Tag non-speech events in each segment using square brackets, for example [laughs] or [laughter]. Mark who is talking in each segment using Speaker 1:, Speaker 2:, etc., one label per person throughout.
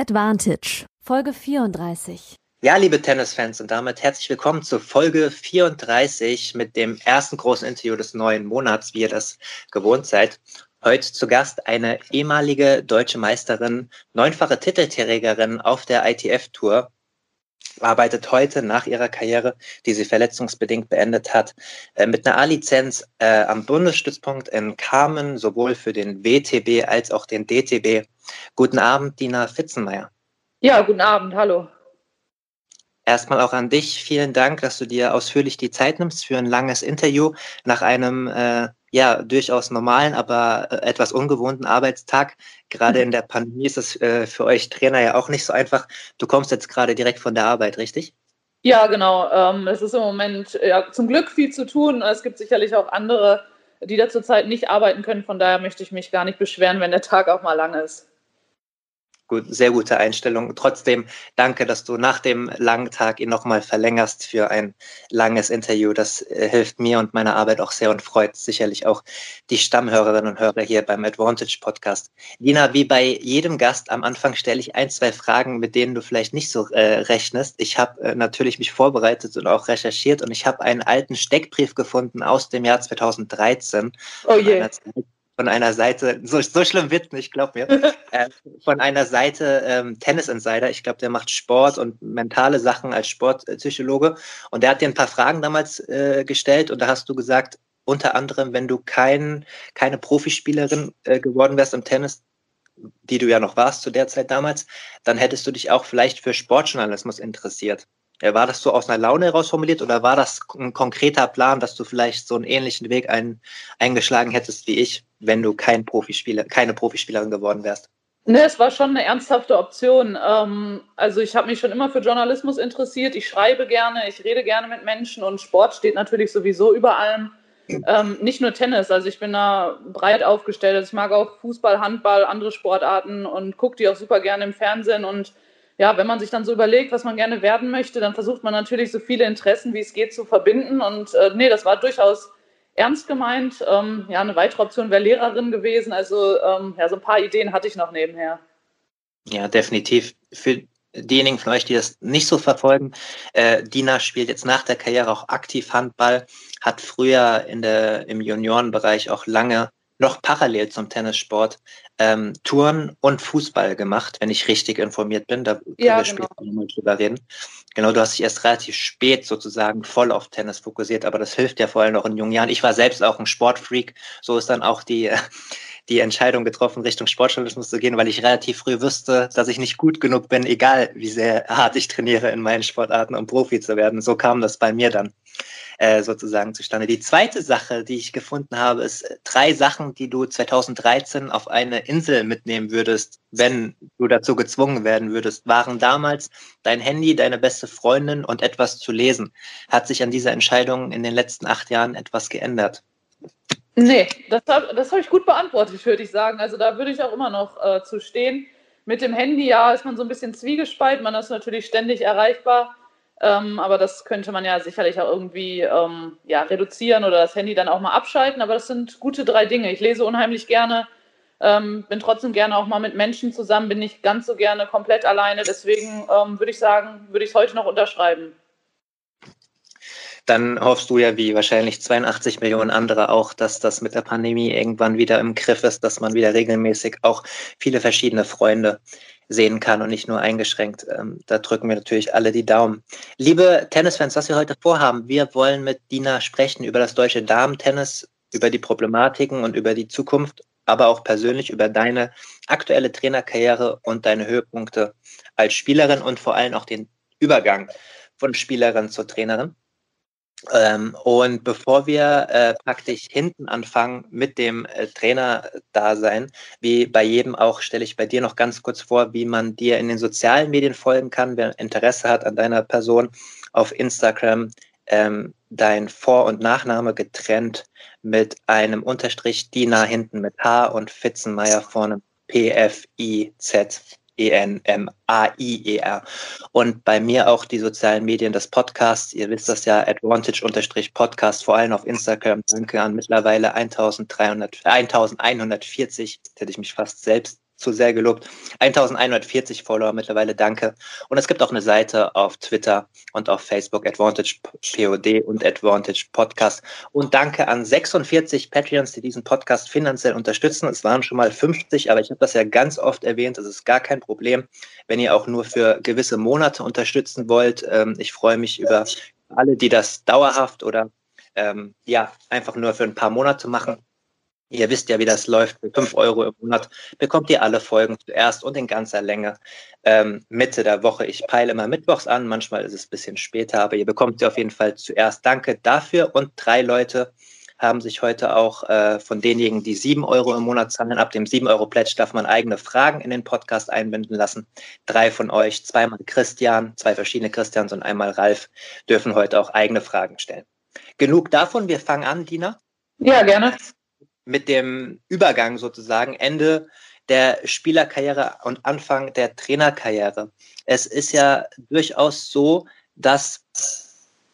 Speaker 1: Advantage, Folge 34.
Speaker 2: Ja, liebe Tennisfans und damit herzlich willkommen zur Folge 34 mit dem ersten großen Interview des neuen Monats, wie ihr das gewohnt seid. Heute zu Gast eine ehemalige deutsche Meisterin, neunfache Titelträgerin auf der ITF-Tour, arbeitet heute nach ihrer Karriere, die sie verletzungsbedingt beendet hat, äh, mit einer A-Lizenz äh, am Bundesstützpunkt in Kamen, sowohl für den WTB als auch den DTB. Guten Abend, Dina Fitzenmeier.
Speaker 3: Ja, guten Abend, hallo.
Speaker 2: Erstmal auch an dich. Vielen Dank, dass du dir ausführlich die Zeit nimmst für ein langes Interview nach einem äh, ja durchaus normalen, aber äh, etwas ungewohnten Arbeitstag. Gerade in der Pandemie ist es äh, für euch Trainer ja auch nicht so einfach. Du kommst jetzt gerade direkt von der Arbeit, richtig?
Speaker 3: Ja, genau. Ähm, es ist im Moment ja, zum Glück viel zu tun. Es gibt sicherlich auch andere, die da zurzeit nicht arbeiten können. Von daher möchte ich mich gar nicht beschweren, wenn der Tag auch mal lang ist
Speaker 2: gut, sehr gute Einstellung. Trotzdem danke, dass du nach dem langen Tag ihn nochmal verlängerst für ein langes Interview. Das äh, hilft mir und meiner Arbeit auch sehr und freut sicherlich auch die Stammhörerinnen und Hörer hier beim Advantage Podcast. Dina, wie bei jedem Gast am Anfang stelle ich ein, zwei Fragen, mit denen du vielleicht nicht so äh, rechnest. Ich habe äh, natürlich mich vorbereitet und auch recherchiert und ich habe einen alten Steckbrief gefunden aus dem Jahr 2013. Oh je von einer Seite, so, so schlimm wird nicht, glaub mir, [laughs] äh, von einer Seite ähm, Tennis Insider. Ich glaube, der macht Sport und mentale Sachen als Sportpsychologe. Und der hat dir ein paar Fragen damals äh, gestellt und da hast du gesagt, unter anderem, wenn du kein, keine Profispielerin äh, geworden wärst im Tennis, die du ja noch warst zu der Zeit damals, dann hättest du dich auch vielleicht für Sportjournalismus interessiert. War das so aus einer Laune heraus formuliert oder war das ein konkreter Plan, dass du vielleicht so einen ähnlichen Weg ein, eingeschlagen hättest wie ich, wenn du kein Profispieler, keine Profispielerin geworden wärst?
Speaker 3: Ne, es war schon eine ernsthafte Option. Ähm, also ich habe mich schon immer für Journalismus interessiert. Ich schreibe gerne, ich rede gerne mit Menschen und Sport steht natürlich sowieso über allem. Ähm, nicht nur Tennis, also ich bin da breit aufgestellt. Also ich mag auch Fußball, Handball, andere Sportarten und gucke die auch super gerne im Fernsehen und ja, wenn man sich dann so überlegt, was man gerne werden möchte, dann versucht man natürlich so viele Interessen, wie es geht, zu verbinden. Und äh, nee, das war durchaus ernst gemeint. Ähm, ja, eine weitere Option wäre Lehrerin gewesen. Also ähm, ja, so ein paar Ideen hatte ich noch nebenher.
Speaker 2: Ja, definitiv. Für diejenigen von euch, die das nicht so verfolgen, äh, Dina spielt jetzt nach der Karriere auch aktiv Handball, hat früher in der, im Juniorenbereich auch lange noch parallel zum Tennissport ähm, Touren und Fußball gemacht, wenn ich richtig informiert bin. Da können ja, wir genau. später nochmal drüber reden. Genau, du hast dich erst relativ spät sozusagen voll auf Tennis fokussiert, aber das hilft ja vor allem noch in jungen Jahren. Ich war selbst auch ein Sportfreak, so ist dann auch die, [laughs] die Entscheidung getroffen, Richtung Sportjournalismus zu gehen, weil ich relativ früh wusste, dass ich nicht gut genug bin, egal wie sehr hart ich trainiere in meinen Sportarten, um Profi zu werden. So kam das bei mir dann. Äh, sozusagen zustande. Die zweite Sache, die ich gefunden habe, ist äh, drei Sachen, die du 2013 auf eine Insel mitnehmen würdest, wenn du dazu gezwungen werden würdest, waren damals dein Handy, deine beste Freundin und etwas zu lesen. Hat sich an dieser Entscheidung in den letzten acht Jahren etwas geändert?
Speaker 3: Nee, das habe hab ich gut beantwortet, würde ich sagen. Also da würde ich auch immer noch äh, zu stehen. Mit dem Handy, ja, ist man so ein bisschen zwiegespalten. Man ist natürlich ständig erreichbar. Ähm, aber das könnte man ja sicherlich auch irgendwie ähm, ja, reduzieren oder das Handy dann auch mal abschalten. Aber das sind gute drei Dinge. Ich lese unheimlich gerne, ähm, bin trotzdem gerne auch mal mit Menschen zusammen, bin nicht ganz so gerne komplett alleine. Deswegen ähm, würde ich sagen, würde ich es heute noch unterschreiben.
Speaker 2: Dann hoffst du ja, wie wahrscheinlich 82 Millionen andere auch, dass das mit der Pandemie irgendwann wieder im Griff ist, dass man wieder regelmäßig auch viele verschiedene Freunde sehen kann und nicht nur eingeschränkt. Ähm, da drücken wir natürlich alle die Daumen. Liebe Tennisfans, was wir heute vorhaben, wir wollen mit Dina sprechen über das deutsche Damen-Tennis, über die Problematiken und über die Zukunft, aber auch persönlich über deine aktuelle Trainerkarriere und deine Höhepunkte als Spielerin und vor allem auch den Übergang von Spielerin zur Trainerin. Ähm, und bevor wir äh, praktisch hinten anfangen mit dem äh, Trainer-Dasein, wie bei jedem auch, stelle ich bei dir noch ganz kurz vor, wie man dir in den sozialen Medien folgen kann, wer Interesse hat an deiner Person auf Instagram. Ähm, dein Vor- und Nachname getrennt mit einem Unterstrich, Dina hinten mit H und Fitzenmeier vorne P-F-I-Z. E-N-M-A-I-E-R. Und bei mir auch die sozialen Medien des Podcasts. Ihr wisst das ja, Advantage-Podcast, vor allem auf Instagram. Danke an mittlerweile 1300, 1140. Jetzt hätte ich mich fast selbst zu sehr gelobt. 1140 Follower mittlerweile, danke. Und es gibt auch eine Seite auf Twitter und auf Facebook, Advantage POD und Advantage Podcast. Und danke an 46 Patreons, die diesen Podcast finanziell unterstützen. Es waren schon mal 50, aber ich habe das ja ganz oft erwähnt. Das ist gar kein Problem, wenn ihr auch nur für gewisse Monate unterstützen wollt. Ähm, ich freue mich über alle, die das dauerhaft oder ähm, ja, einfach nur für ein paar Monate machen. Ihr wisst ja, wie das läuft. Für 5 Euro im Monat bekommt ihr alle Folgen zuerst und in ganzer Länge ähm, Mitte der Woche. Ich peile immer mittwochs an, manchmal ist es ein bisschen später, aber ihr bekommt sie auf jeden Fall zuerst. Danke dafür. Und drei Leute haben sich heute auch äh, von denjenigen, die 7 Euro im Monat zahlen, ab dem 7 Euro Pledge darf man eigene Fragen in den Podcast einbinden lassen. Drei von euch, zweimal Christian, zwei verschiedene Christians und einmal Ralf, dürfen heute auch eigene Fragen stellen. Genug davon, wir fangen an, Dina.
Speaker 3: Ja, gerne
Speaker 2: mit dem Übergang sozusagen, Ende der Spielerkarriere und Anfang der Trainerkarriere. Es ist ja durchaus so, dass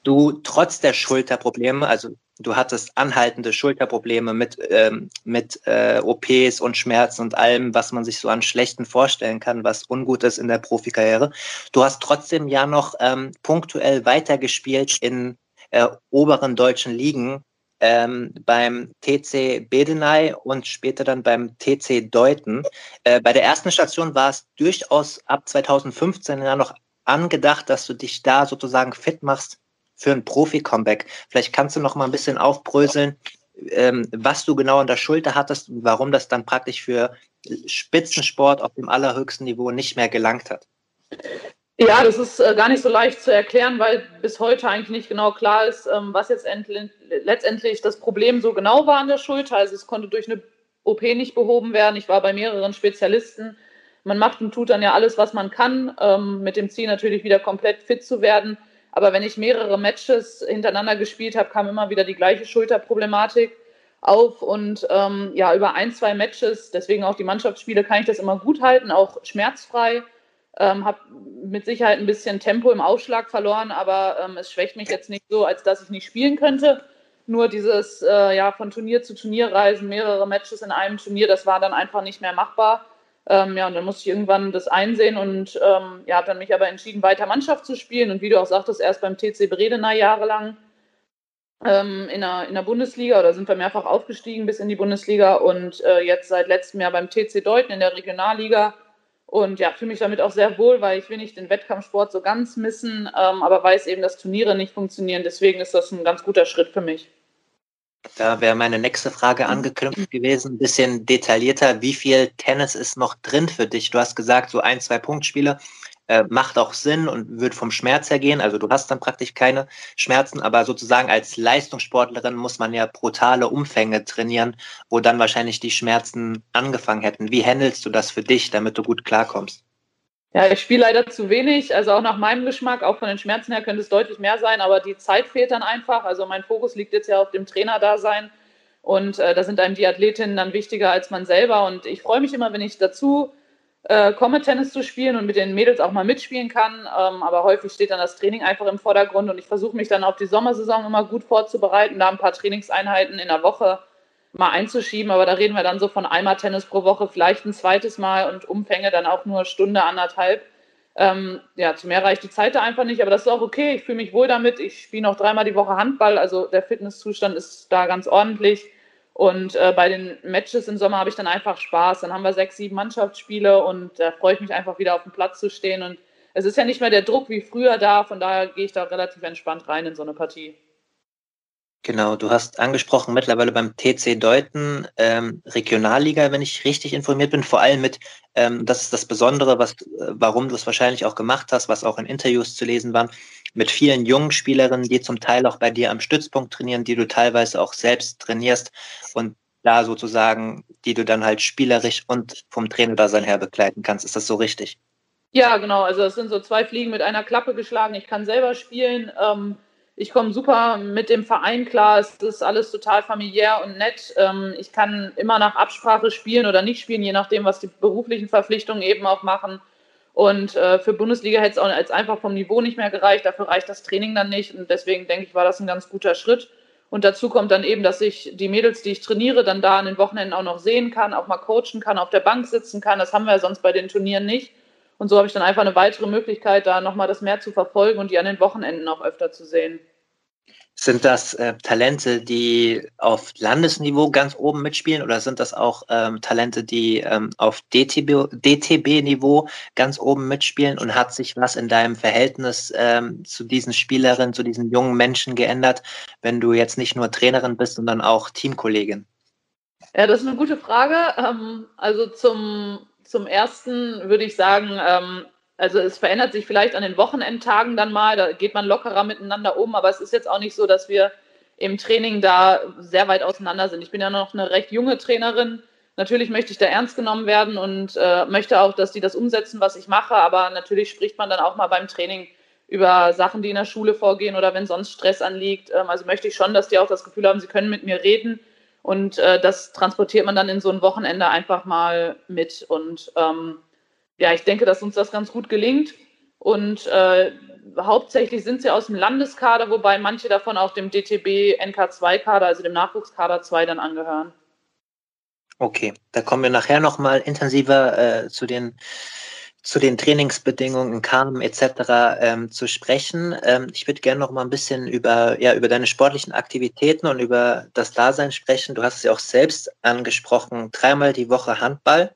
Speaker 2: du trotz der Schulterprobleme, also du hattest anhaltende Schulterprobleme mit, ähm, mit äh, OPs und Schmerzen und allem, was man sich so an Schlechten vorstellen kann, was ungut ist in der Profikarriere. Du hast trotzdem ja noch ähm, punktuell weitergespielt in äh, oberen deutschen Ligen ähm, beim TC Bedenay und später dann beim TC Deuten. Äh, bei der ersten Station war es durchaus ab 2015 ja noch angedacht, dass du dich da sozusagen fit machst für ein Profi-Comeback. Vielleicht kannst du noch mal ein bisschen aufbröseln, ähm, was du genau an der Schulter hattest und warum das dann praktisch für Spitzensport auf dem allerhöchsten Niveau nicht mehr gelangt hat.
Speaker 3: Ja, das ist äh, gar nicht so leicht zu erklären, weil bis heute eigentlich nicht genau klar ist, ähm, was jetzt letztendlich das Problem so genau war an der Schulter. Also es konnte durch eine OP nicht behoben werden. Ich war bei mehreren Spezialisten. Man macht und tut dann ja alles, was man kann, ähm, mit dem Ziel natürlich wieder komplett fit zu werden. Aber wenn ich mehrere Matches hintereinander gespielt habe, kam immer wieder die gleiche Schulterproblematik auf. Und ähm, ja, über ein, zwei Matches, deswegen auch die Mannschaftsspiele, kann ich das immer gut halten, auch schmerzfrei. Ähm, habe mit Sicherheit ein bisschen Tempo im Aufschlag verloren, aber ähm, es schwächt mich jetzt nicht so, als dass ich nicht spielen könnte. Nur dieses äh, ja, von Turnier zu Turnier reisen, mehrere Matches in einem Turnier, das war dann einfach nicht mehr machbar. Ähm, ja, und dann musste ich irgendwann das einsehen und ähm, ja, habe dann mich aber entschieden, weiter Mannschaft zu spielen. Und wie du auch sagtest, erst beim TC Bredeney jahrelang ähm, in, der, in der Bundesliga oder sind wir mehrfach aufgestiegen bis in die Bundesliga und äh, jetzt seit letztem Jahr beim TC Deuten in der Regionalliga und ja, fühle mich damit auch sehr wohl, weil ich will nicht den Wettkampfsport so ganz missen, ähm, aber weiß eben, dass Turniere nicht funktionieren. Deswegen ist das ein ganz guter Schritt für mich.
Speaker 2: Da wäre meine nächste Frage angeknüpft gewesen, ein bisschen detaillierter. Wie viel Tennis ist noch drin für dich? Du hast gesagt, so ein, zwei Punktspiele äh, macht auch Sinn und wird vom Schmerz her gehen. Also du hast dann praktisch keine Schmerzen, aber sozusagen als Leistungssportlerin muss man ja brutale Umfänge trainieren, wo dann wahrscheinlich die Schmerzen angefangen hätten. Wie handelst du das für dich, damit du gut klarkommst?
Speaker 3: Ja, ich spiele leider zu wenig, also auch nach meinem Geschmack, auch von den Schmerzen her könnte es deutlich mehr sein, aber die Zeit fehlt dann einfach. Also mein Fokus liegt jetzt ja auf dem Trainer-Dasein und äh, da sind einem die Athletinnen dann wichtiger als man selber und ich freue mich immer, wenn ich dazu äh, komme, Tennis zu spielen und mit den Mädels auch mal mitspielen kann. Ähm, aber häufig steht dann das Training einfach im Vordergrund und ich versuche mich dann auf die Sommersaison immer gut vorzubereiten, da ein paar Trainingseinheiten in der Woche mal einzuschieben. Aber da reden wir dann so von einmal Tennis pro Woche, vielleicht ein zweites Mal und Umfänge dann auch nur Stunde, anderthalb. Ähm, ja, zu mehr reicht die Zeit da einfach nicht, aber das ist auch okay. Ich fühle mich wohl damit. Ich spiele noch dreimal die Woche Handball, also der Fitnesszustand ist da ganz ordentlich. Und äh, bei den Matches im Sommer habe ich dann einfach Spaß. Dann haben wir sechs, sieben Mannschaftsspiele und da freue ich mich einfach wieder auf dem Platz zu stehen. Und es ist ja nicht mehr der Druck wie früher da, von daher gehe ich da relativ entspannt rein in so eine Partie.
Speaker 2: Genau, du hast angesprochen, mittlerweile beim TC Deuten ähm, Regionalliga, wenn ich richtig informiert bin, vor allem mit, ähm, das ist das Besondere, was, äh, warum du es wahrscheinlich auch gemacht hast, was auch in Interviews zu lesen war, mit vielen jungen Spielerinnen, die zum Teil auch bei dir am Stützpunkt trainieren, die du teilweise auch selbst trainierst und da sozusagen, die du dann halt spielerisch und vom Trainerdasein her begleiten kannst. Ist das so richtig?
Speaker 3: Ja, genau. Also es sind so zwei Fliegen mit einer Klappe geschlagen. Ich kann selber spielen. Ähm ich komme super mit dem Verein klar. Es ist alles total familiär und nett. Ähm, ich kann immer nach Absprache spielen oder nicht spielen, je nachdem, was die beruflichen Verpflichtungen eben auch machen. Und äh, für Bundesliga hätte es auch als einfach vom Niveau nicht mehr gereicht. Dafür reicht das Training dann nicht. Und deswegen denke ich, war das ein ganz guter Schritt. Und dazu kommt dann eben, dass ich die Mädels, die ich trainiere, dann da an den Wochenenden auch noch sehen kann, auch mal coachen kann, auf der Bank sitzen kann. Das haben wir ja sonst bei den Turnieren nicht. Und so habe ich dann einfach eine weitere Möglichkeit, da nochmal das mehr zu verfolgen und die an den Wochenenden auch öfter zu sehen.
Speaker 2: Sind das äh, Talente, die auf Landesniveau ganz oben mitspielen oder sind das auch ähm, Talente, die ähm, auf DTB-Niveau DTB ganz oben mitspielen? Und hat sich was in deinem Verhältnis ähm, zu diesen Spielerinnen, zu diesen jungen Menschen geändert, wenn du jetzt nicht nur Trainerin bist, sondern auch Teamkollegin?
Speaker 3: Ja, das ist eine gute Frage. Ähm, also zum zum ersten würde ich sagen, ähm, also es verändert sich vielleicht an den Wochenendtagen dann mal, da geht man lockerer miteinander um, aber es ist jetzt auch nicht so, dass wir im Training da sehr weit auseinander sind. Ich bin ja noch eine recht junge Trainerin. Natürlich möchte ich da ernst genommen werden und äh, möchte auch, dass die das umsetzen, was ich mache, aber natürlich spricht man dann auch mal beim Training über Sachen, die in der Schule vorgehen oder wenn sonst Stress anliegt. Ähm, also möchte ich schon, dass die auch das Gefühl haben, sie können mit mir reden und äh, das transportiert man dann in so ein Wochenende einfach mal mit. Und ähm, ja, ich denke, dass uns das ganz gut gelingt. Und äh, hauptsächlich sind sie aus dem Landeskader, wobei manche davon auch dem DTB NK2-Kader, also dem Nachwuchskader 2, dann angehören.
Speaker 2: Okay, da kommen wir nachher nochmal intensiver äh, zu den zu den Trainingsbedingungen kamen etc. Ähm, zu sprechen. Ähm, ich würde gerne noch mal ein bisschen über, ja, über deine sportlichen Aktivitäten und über das Dasein sprechen. Du hast es ja auch selbst angesprochen, dreimal die Woche Handball.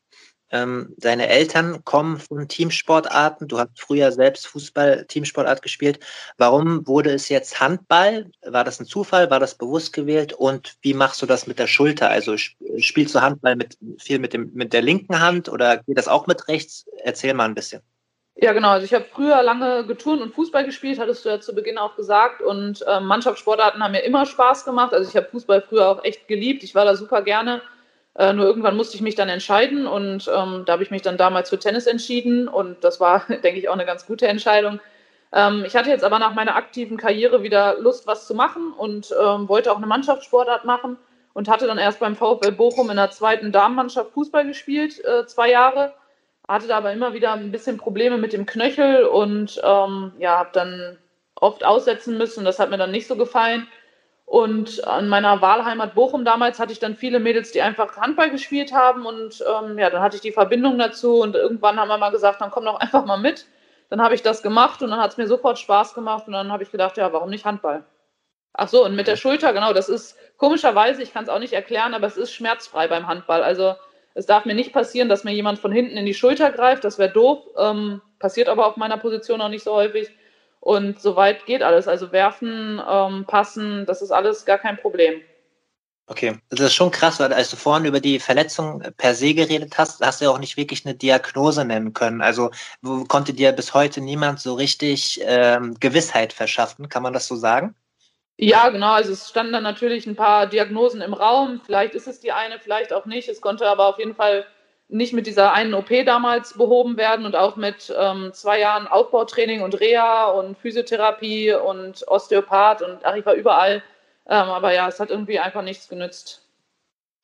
Speaker 2: Ähm, deine Eltern kommen von Teamsportarten. Du hast früher selbst Fußball, Teamsportart gespielt. Warum wurde es jetzt Handball? War das ein Zufall? War das bewusst gewählt? Und wie machst du das mit der Schulter? Also spielst du Handball mit, viel mit, dem, mit der linken Hand oder geht das auch mit rechts? Erzähl mal ein bisschen.
Speaker 3: Ja, genau. Also ich habe früher lange geturnt und Fußball gespielt, hattest du ja zu Beginn auch gesagt. Und äh, Mannschaftssportarten haben mir immer Spaß gemacht. Also ich habe Fußball früher auch echt geliebt. Ich war da super gerne. Äh, nur irgendwann musste ich mich dann entscheiden und ähm, da habe ich mich dann damals für Tennis entschieden und das war, [laughs] denke ich, auch eine ganz gute Entscheidung. Ähm, ich hatte jetzt aber nach meiner aktiven Karriere wieder Lust, was zu machen und ähm, wollte auch eine Mannschaftssportart machen und hatte dann erst beim VfL Bochum in der zweiten Damenmannschaft Fußball gespielt, äh, zwei Jahre. Hatte da aber immer wieder ein bisschen Probleme mit dem Knöchel und ähm, ja, habe dann oft aussetzen müssen. Das hat mir dann nicht so gefallen. Und an meiner Wahlheimat Bochum damals hatte ich dann viele Mädels, die einfach Handball gespielt haben. Und ähm, ja, dann hatte ich die Verbindung dazu. Und irgendwann haben wir mal gesagt, dann komm doch einfach mal mit. Dann habe ich das gemacht und dann hat es mir sofort Spaß gemacht. Und dann habe ich gedacht, ja, warum nicht Handball? Ach so, und mit der Schulter, genau, das ist komischerweise, ich kann es auch nicht erklären, aber es ist schmerzfrei beim Handball. Also es darf mir nicht passieren, dass mir jemand von hinten in die Schulter greift. Das wäre doof. Ähm, passiert aber auf meiner Position auch nicht so häufig. Und soweit geht alles. Also werfen, ähm, passen, das ist alles gar kein Problem.
Speaker 2: Okay, das ist schon krass, weil als du vorhin über die Verletzung per se geredet hast, hast du ja auch nicht wirklich eine Diagnose nennen können. Also konnte dir bis heute niemand so richtig ähm, Gewissheit verschaffen, kann man das so sagen?
Speaker 3: Ja, genau. Also es standen dann natürlich ein paar Diagnosen im Raum. Vielleicht ist es die eine, vielleicht auch nicht. Es konnte aber auf jeden Fall nicht mit dieser einen OP damals behoben werden und auch mit ähm, zwei Jahren Aufbautraining und Reha und Physiotherapie und Osteopath und ach, ich war überall. Ähm, aber ja, es hat irgendwie einfach nichts genützt.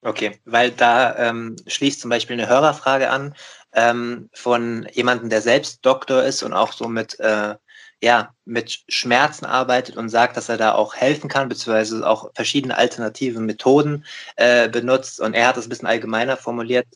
Speaker 2: Okay, weil da ähm, schließt zum Beispiel eine Hörerfrage an ähm, von jemandem, der selbst Doktor ist und auch so mit, äh, ja, mit Schmerzen arbeitet und sagt, dass er da auch helfen kann, beziehungsweise auch verschiedene alternative Methoden äh, benutzt. Und er hat das ein bisschen allgemeiner formuliert.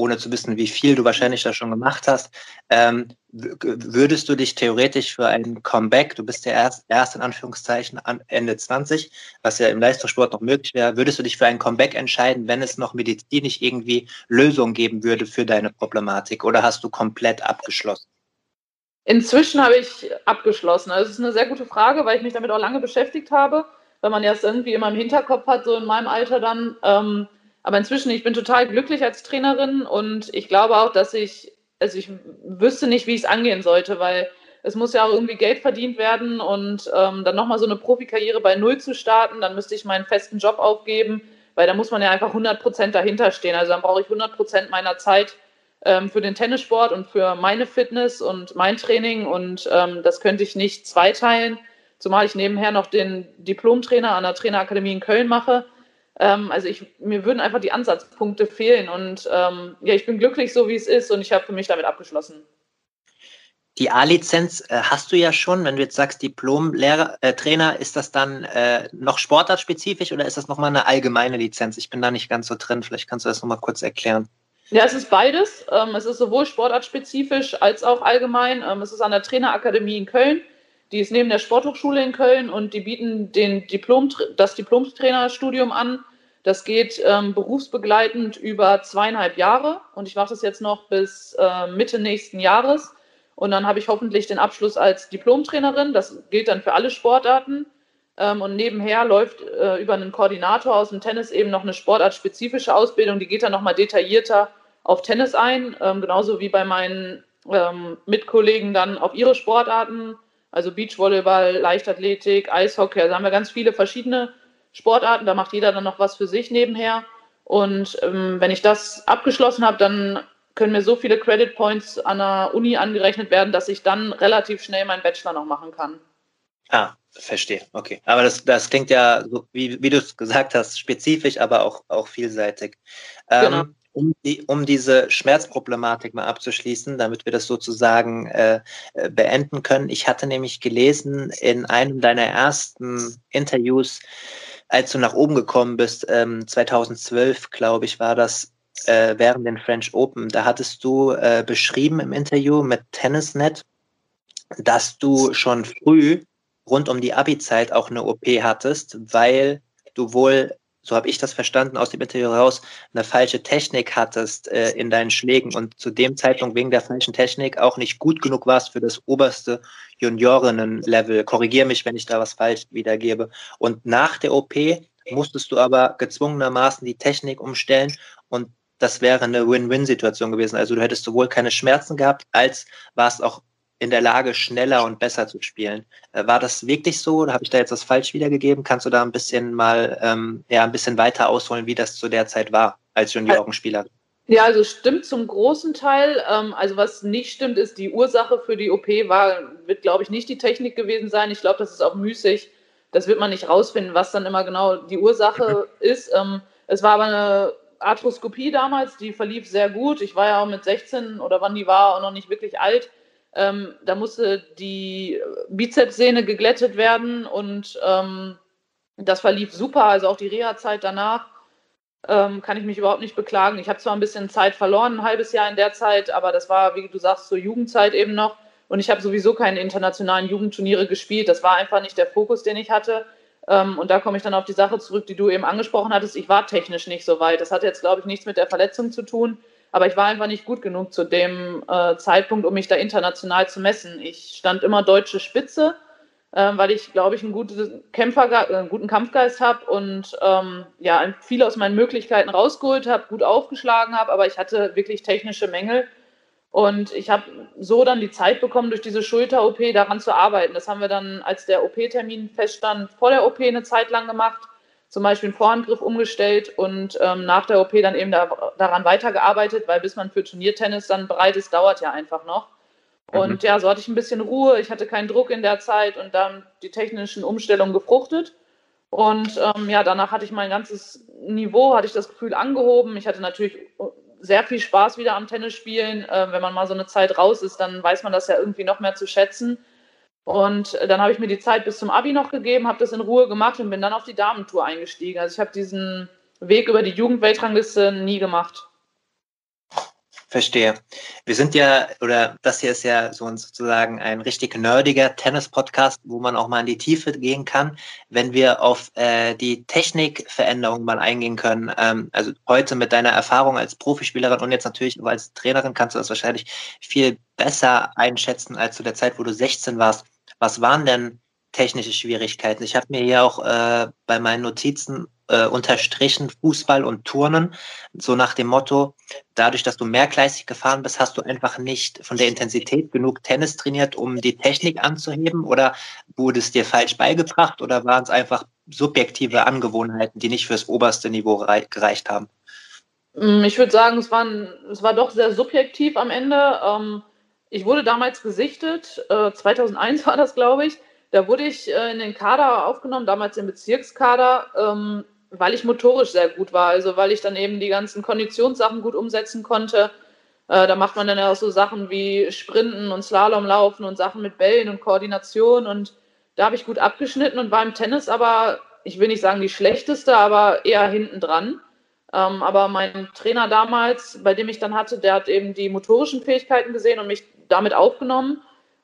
Speaker 2: Ohne zu wissen, wie viel du wahrscheinlich da schon gemacht hast, ähm, würdest du dich theoretisch für ein Comeback, du bist ja erst, erst in Anführungszeichen an Ende 20, was ja im Leistungssport noch möglich wäre, würdest du dich für ein Comeback entscheiden, wenn es noch medizinisch irgendwie Lösungen geben würde für deine Problematik oder hast du komplett abgeschlossen?
Speaker 3: Inzwischen habe ich abgeschlossen. Also es ist eine sehr gute Frage, weil ich mich damit auch lange beschäftigt habe. weil man ja es irgendwie immer im Hinterkopf hat, so in meinem Alter dann. Ähm, aber inzwischen, ich bin total glücklich als Trainerin und ich glaube auch, dass ich, also ich wüsste nicht, wie ich es angehen sollte, weil es muss ja auch irgendwie Geld verdient werden und ähm, dann nochmal so eine Profikarriere bei Null zu starten, dann müsste ich meinen festen Job aufgeben, weil da muss man ja einfach 100 Prozent dahinter stehen. Also dann brauche ich 100 Prozent meiner Zeit ähm, für den Tennissport und für meine Fitness und mein Training und ähm, das könnte ich nicht zweiteilen, zumal ich nebenher noch den Diplomtrainer an der Trainerakademie in Köln mache. Ähm, also ich, mir würden einfach die Ansatzpunkte fehlen und ähm, ja, ich bin glücklich so, wie es ist und ich habe für mich damit abgeschlossen.
Speaker 2: Die A-Lizenz äh, hast du ja schon. Wenn du jetzt sagst Diplom-Trainer, äh, ist das dann äh, noch sportartspezifisch oder ist das nochmal eine allgemeine Lizenz? Ich bin da nicht ganz so drin. Vielleicht kannst du das nochmal kurz erklären.
Speaker 3: Ja, es ist beides. Ähm, es ist sowohl sportartspezifisch als auch allgemein. Ähm, es ist an der Trainerakademie in Köln. Die ist neben der Sporthochschule in Köln und die bieten den Diplom, das Diplomtrainerstudium an. Das geht ähm, berufsbegleitend über zweieinhalb Jahre und ich mache das jetzt noch bis äh, Mitte nächsten Jahres. Und dann habe ich hoffentlich den Abschluss als Diplomtrainerin. Das gilt dann für alle Sportarten. Ähm, und nebenher läuft äh, über einen Koordinator aus dem Tennis eben noch eine sportartspezifische Ausbildung. Die geht dann nochmal detaillierter auf Tennis ein, ähm, genauso wie bei meinen ähm, Mitkollegen dann auf ihre Sportarten, also Beachvolleyball, Leichtathletik, Eishockey. Also haben wir ganz viele verschiedene Sportarten. Da macht jeder dann noch was für sich nebenher. Und ähm, wenn ich das abgeschlossen habe, dann können mir so viele Credit Points an der Uni angerechnet werden, dass ich dann relativ schnell meinen Bachelor noch machen kann.
Speaker 2: Ah, verstehe. Okay. Aber das, das klingt ja, wie, wie du es gesagt hast, spezifisch, aber auch, auch vielseitig. Ähm, genau. um, die, um diese Schmerzproblematik mal abzuschließen, damit wir das sozusagen äh, äh, beenden können. Ich hatte nämlich gelesen in einem deiner ersten Interviews, als du nach oben gekommen bist, ähm, 2012, glaube ich, war das, äh, während den French Open. Da hattest du äh, beschrieben im Interview mit Tennisnet, dass du schon früh rund um die Abi-Zeit auch eine OP hattest, weil du wohl, so habe ich das verstanden aus dem Interview raus, eine falsche Technik hattest äh, in deinen Schlägen und zu dem Zeitpunkt wegen der falschen Technik auch nicht gut genug warst für das oberste Juniorinnen-Level. Korrigiere mich, wenn ich da was falsch wiedergebe. Und nach der OP musstest du aber gezwungenermaßen die Technik umstellen und das wäre eine Win-Win-Situation gewesen. Also du hättest sowohl keine Schmerzen gehabt, als warst auch in der Lage, schneller und besser zu spielen. Äh, war das wirklich so oder habe ich da jetzt was falsch wiedergegeben? Kannst du da ein bisschen mal ähm, ja, ein bisschen weiter ausholen, wie das zu der Zeit war als Juniorenspieler?
Speaker 3: Ja, also stimmt zum großen Teil. Ähm, also was nicht stimmt, ist die Ursache für die OP war, wird glaube ich nicht die Technik gewesen sein. Ich glaube, das ist auch müßig. Das wird man nicht rausfinden, was dann immer genau die Ursache mhm. ist. Ähm, es war aber eine Arthroskopie damals, die verlief sehr gut. Ich war ja auch mit 16 oder wann die war auch noch nicht wirklich alt. Ähm, da musste die Bizepssehne geglättet werden und ähm, das verlief super. Also auch die Reha-Zeit danach ähm, kann ich mich überhaupt nicht beklagen. Ich habe zwar ein bisschen Zeit verloren, ein halbes Jahr in der Zeit, aber das war, wie du sagst, zur Jugendzeit eben noch. Und ich habe sowieso keine internationalen Jugendturniere gespielt. Das war einfach nicht der Fokus, den ich hatte. Ähm, und da komme ich dann auf die Sache zurück, die du eben angesprochen hattest. Ich war technisch nicht so weit. Das hat jetzt, glaube ich, nichts mit der Verletzung zu tun. Aber ich war einfach nicht gut genug zu dem äh, Zeitpunkt, um mich da international zu messen. Ich stand immer deutsche Spitze, äh, weil ich, glaube ich, einen guten, Kämpfer, äh, einen guten Kampfgeist habe und ähm, ja, viel aus meinen Möglichkeiten rausgeholt habe, gut aufgeschlagen habe, aber ich hatte wirklich technische Mängel. Und ich habe so dann die Zeit bekommen, durch diese Schulter-OP daran zu arbeiten. Das haben wir dann, als der OP-Termin feststand, vor der OP eine Zeit lang gemacht zum Beispiel einen Vorhandgriff umgestellt und ähm, nach der OP dann eben da, daran weitergearbeitet, weil bis man für Turniertennis dann bereit ist, dauert ja einfach noch. Und mhm. ja, so hatte ich ein bisschen Ruhe, ich hatte keinen Druck in der Zeit und dann die technischen Umstellungen gefruchtet. Und ähm, ja, danach hatte ich mein ganzes Niveau, hatte ich das Gefühl angehoben. Ich hatte natürlich sehr viel Spaß wieder am Tennisspielen. Äh, wenn man mal so eine Zeit raus ist, dann weiß man das ja irgendwie noch mehr zu schätzen. Und dann habe ich mir die Zeit bis zum Abi noch gegeben, habe das in Ruhe gemacht und bin dann auf die Damentour eingestiegen. Also ich habe diesen Weg über die Jugendweltrangliste nie gemacht.
Speaker 2: Verstehe. Wir sind ja, oder das hier ist ja so sozusagen ein richtig nerdiger Tennis-Podcast, wo man auch mal in die Tiefe gehen kann, wenn wir auf äh, die Technikveränderungen mal eingehen können. Ähm, also heute mit deiner Erfahrung als Profispielerin und jetzt natürlich als Trainerin kannst du das wahrscheinlich viel besser einschätzen als zu der Zeit, wo du 16 warst. Was waren denn technische Schwierigkeiten. Ich habe mir hier auch äh, bei meinen Notizen äh, unterstrichen Fußball und Turnen, so nach dem Motto, dadurch, dass du mehrgleisig gefahren bist, hast du einfach nicht von der Intensität genug Tennis trainiert, um die Technik anzuheben oder wurde es dir falsch beigebracht oder waren es einfach subjektive Angewohnheiten, die nicht fürs oberste Niveau gereicht haben?
Speaker 3: Mm, ich würde sagen, es, waren, es war doch sehr subjektiv am Ende. Ähm, ich wurde damals gesichtet, äh, 2001 war das, glaube ich. Da wurde ich äh, in den Kader aufgenommen, damals im Bezirkskader, ähm, weil ich motorisch sehr gut war. Also weil ich dann eben die ganzen Konditionssachen gut umsetzen konnte. Äh, da macht man dann ja auch so Sachen wie Sprinten und Slalomlaufen und Sachen mit Bällen und Koordination. Und da habe ich gut abgeschnitten und war im Tennis aber, ich will nicht sagen die schlechteste, aber eher hinten dran. Ähm, aber mein Trainer damals, bei dem ich dann hatte, der hat eben die motorischen Fähigkeiten gesehen und mich damit aufgenommen.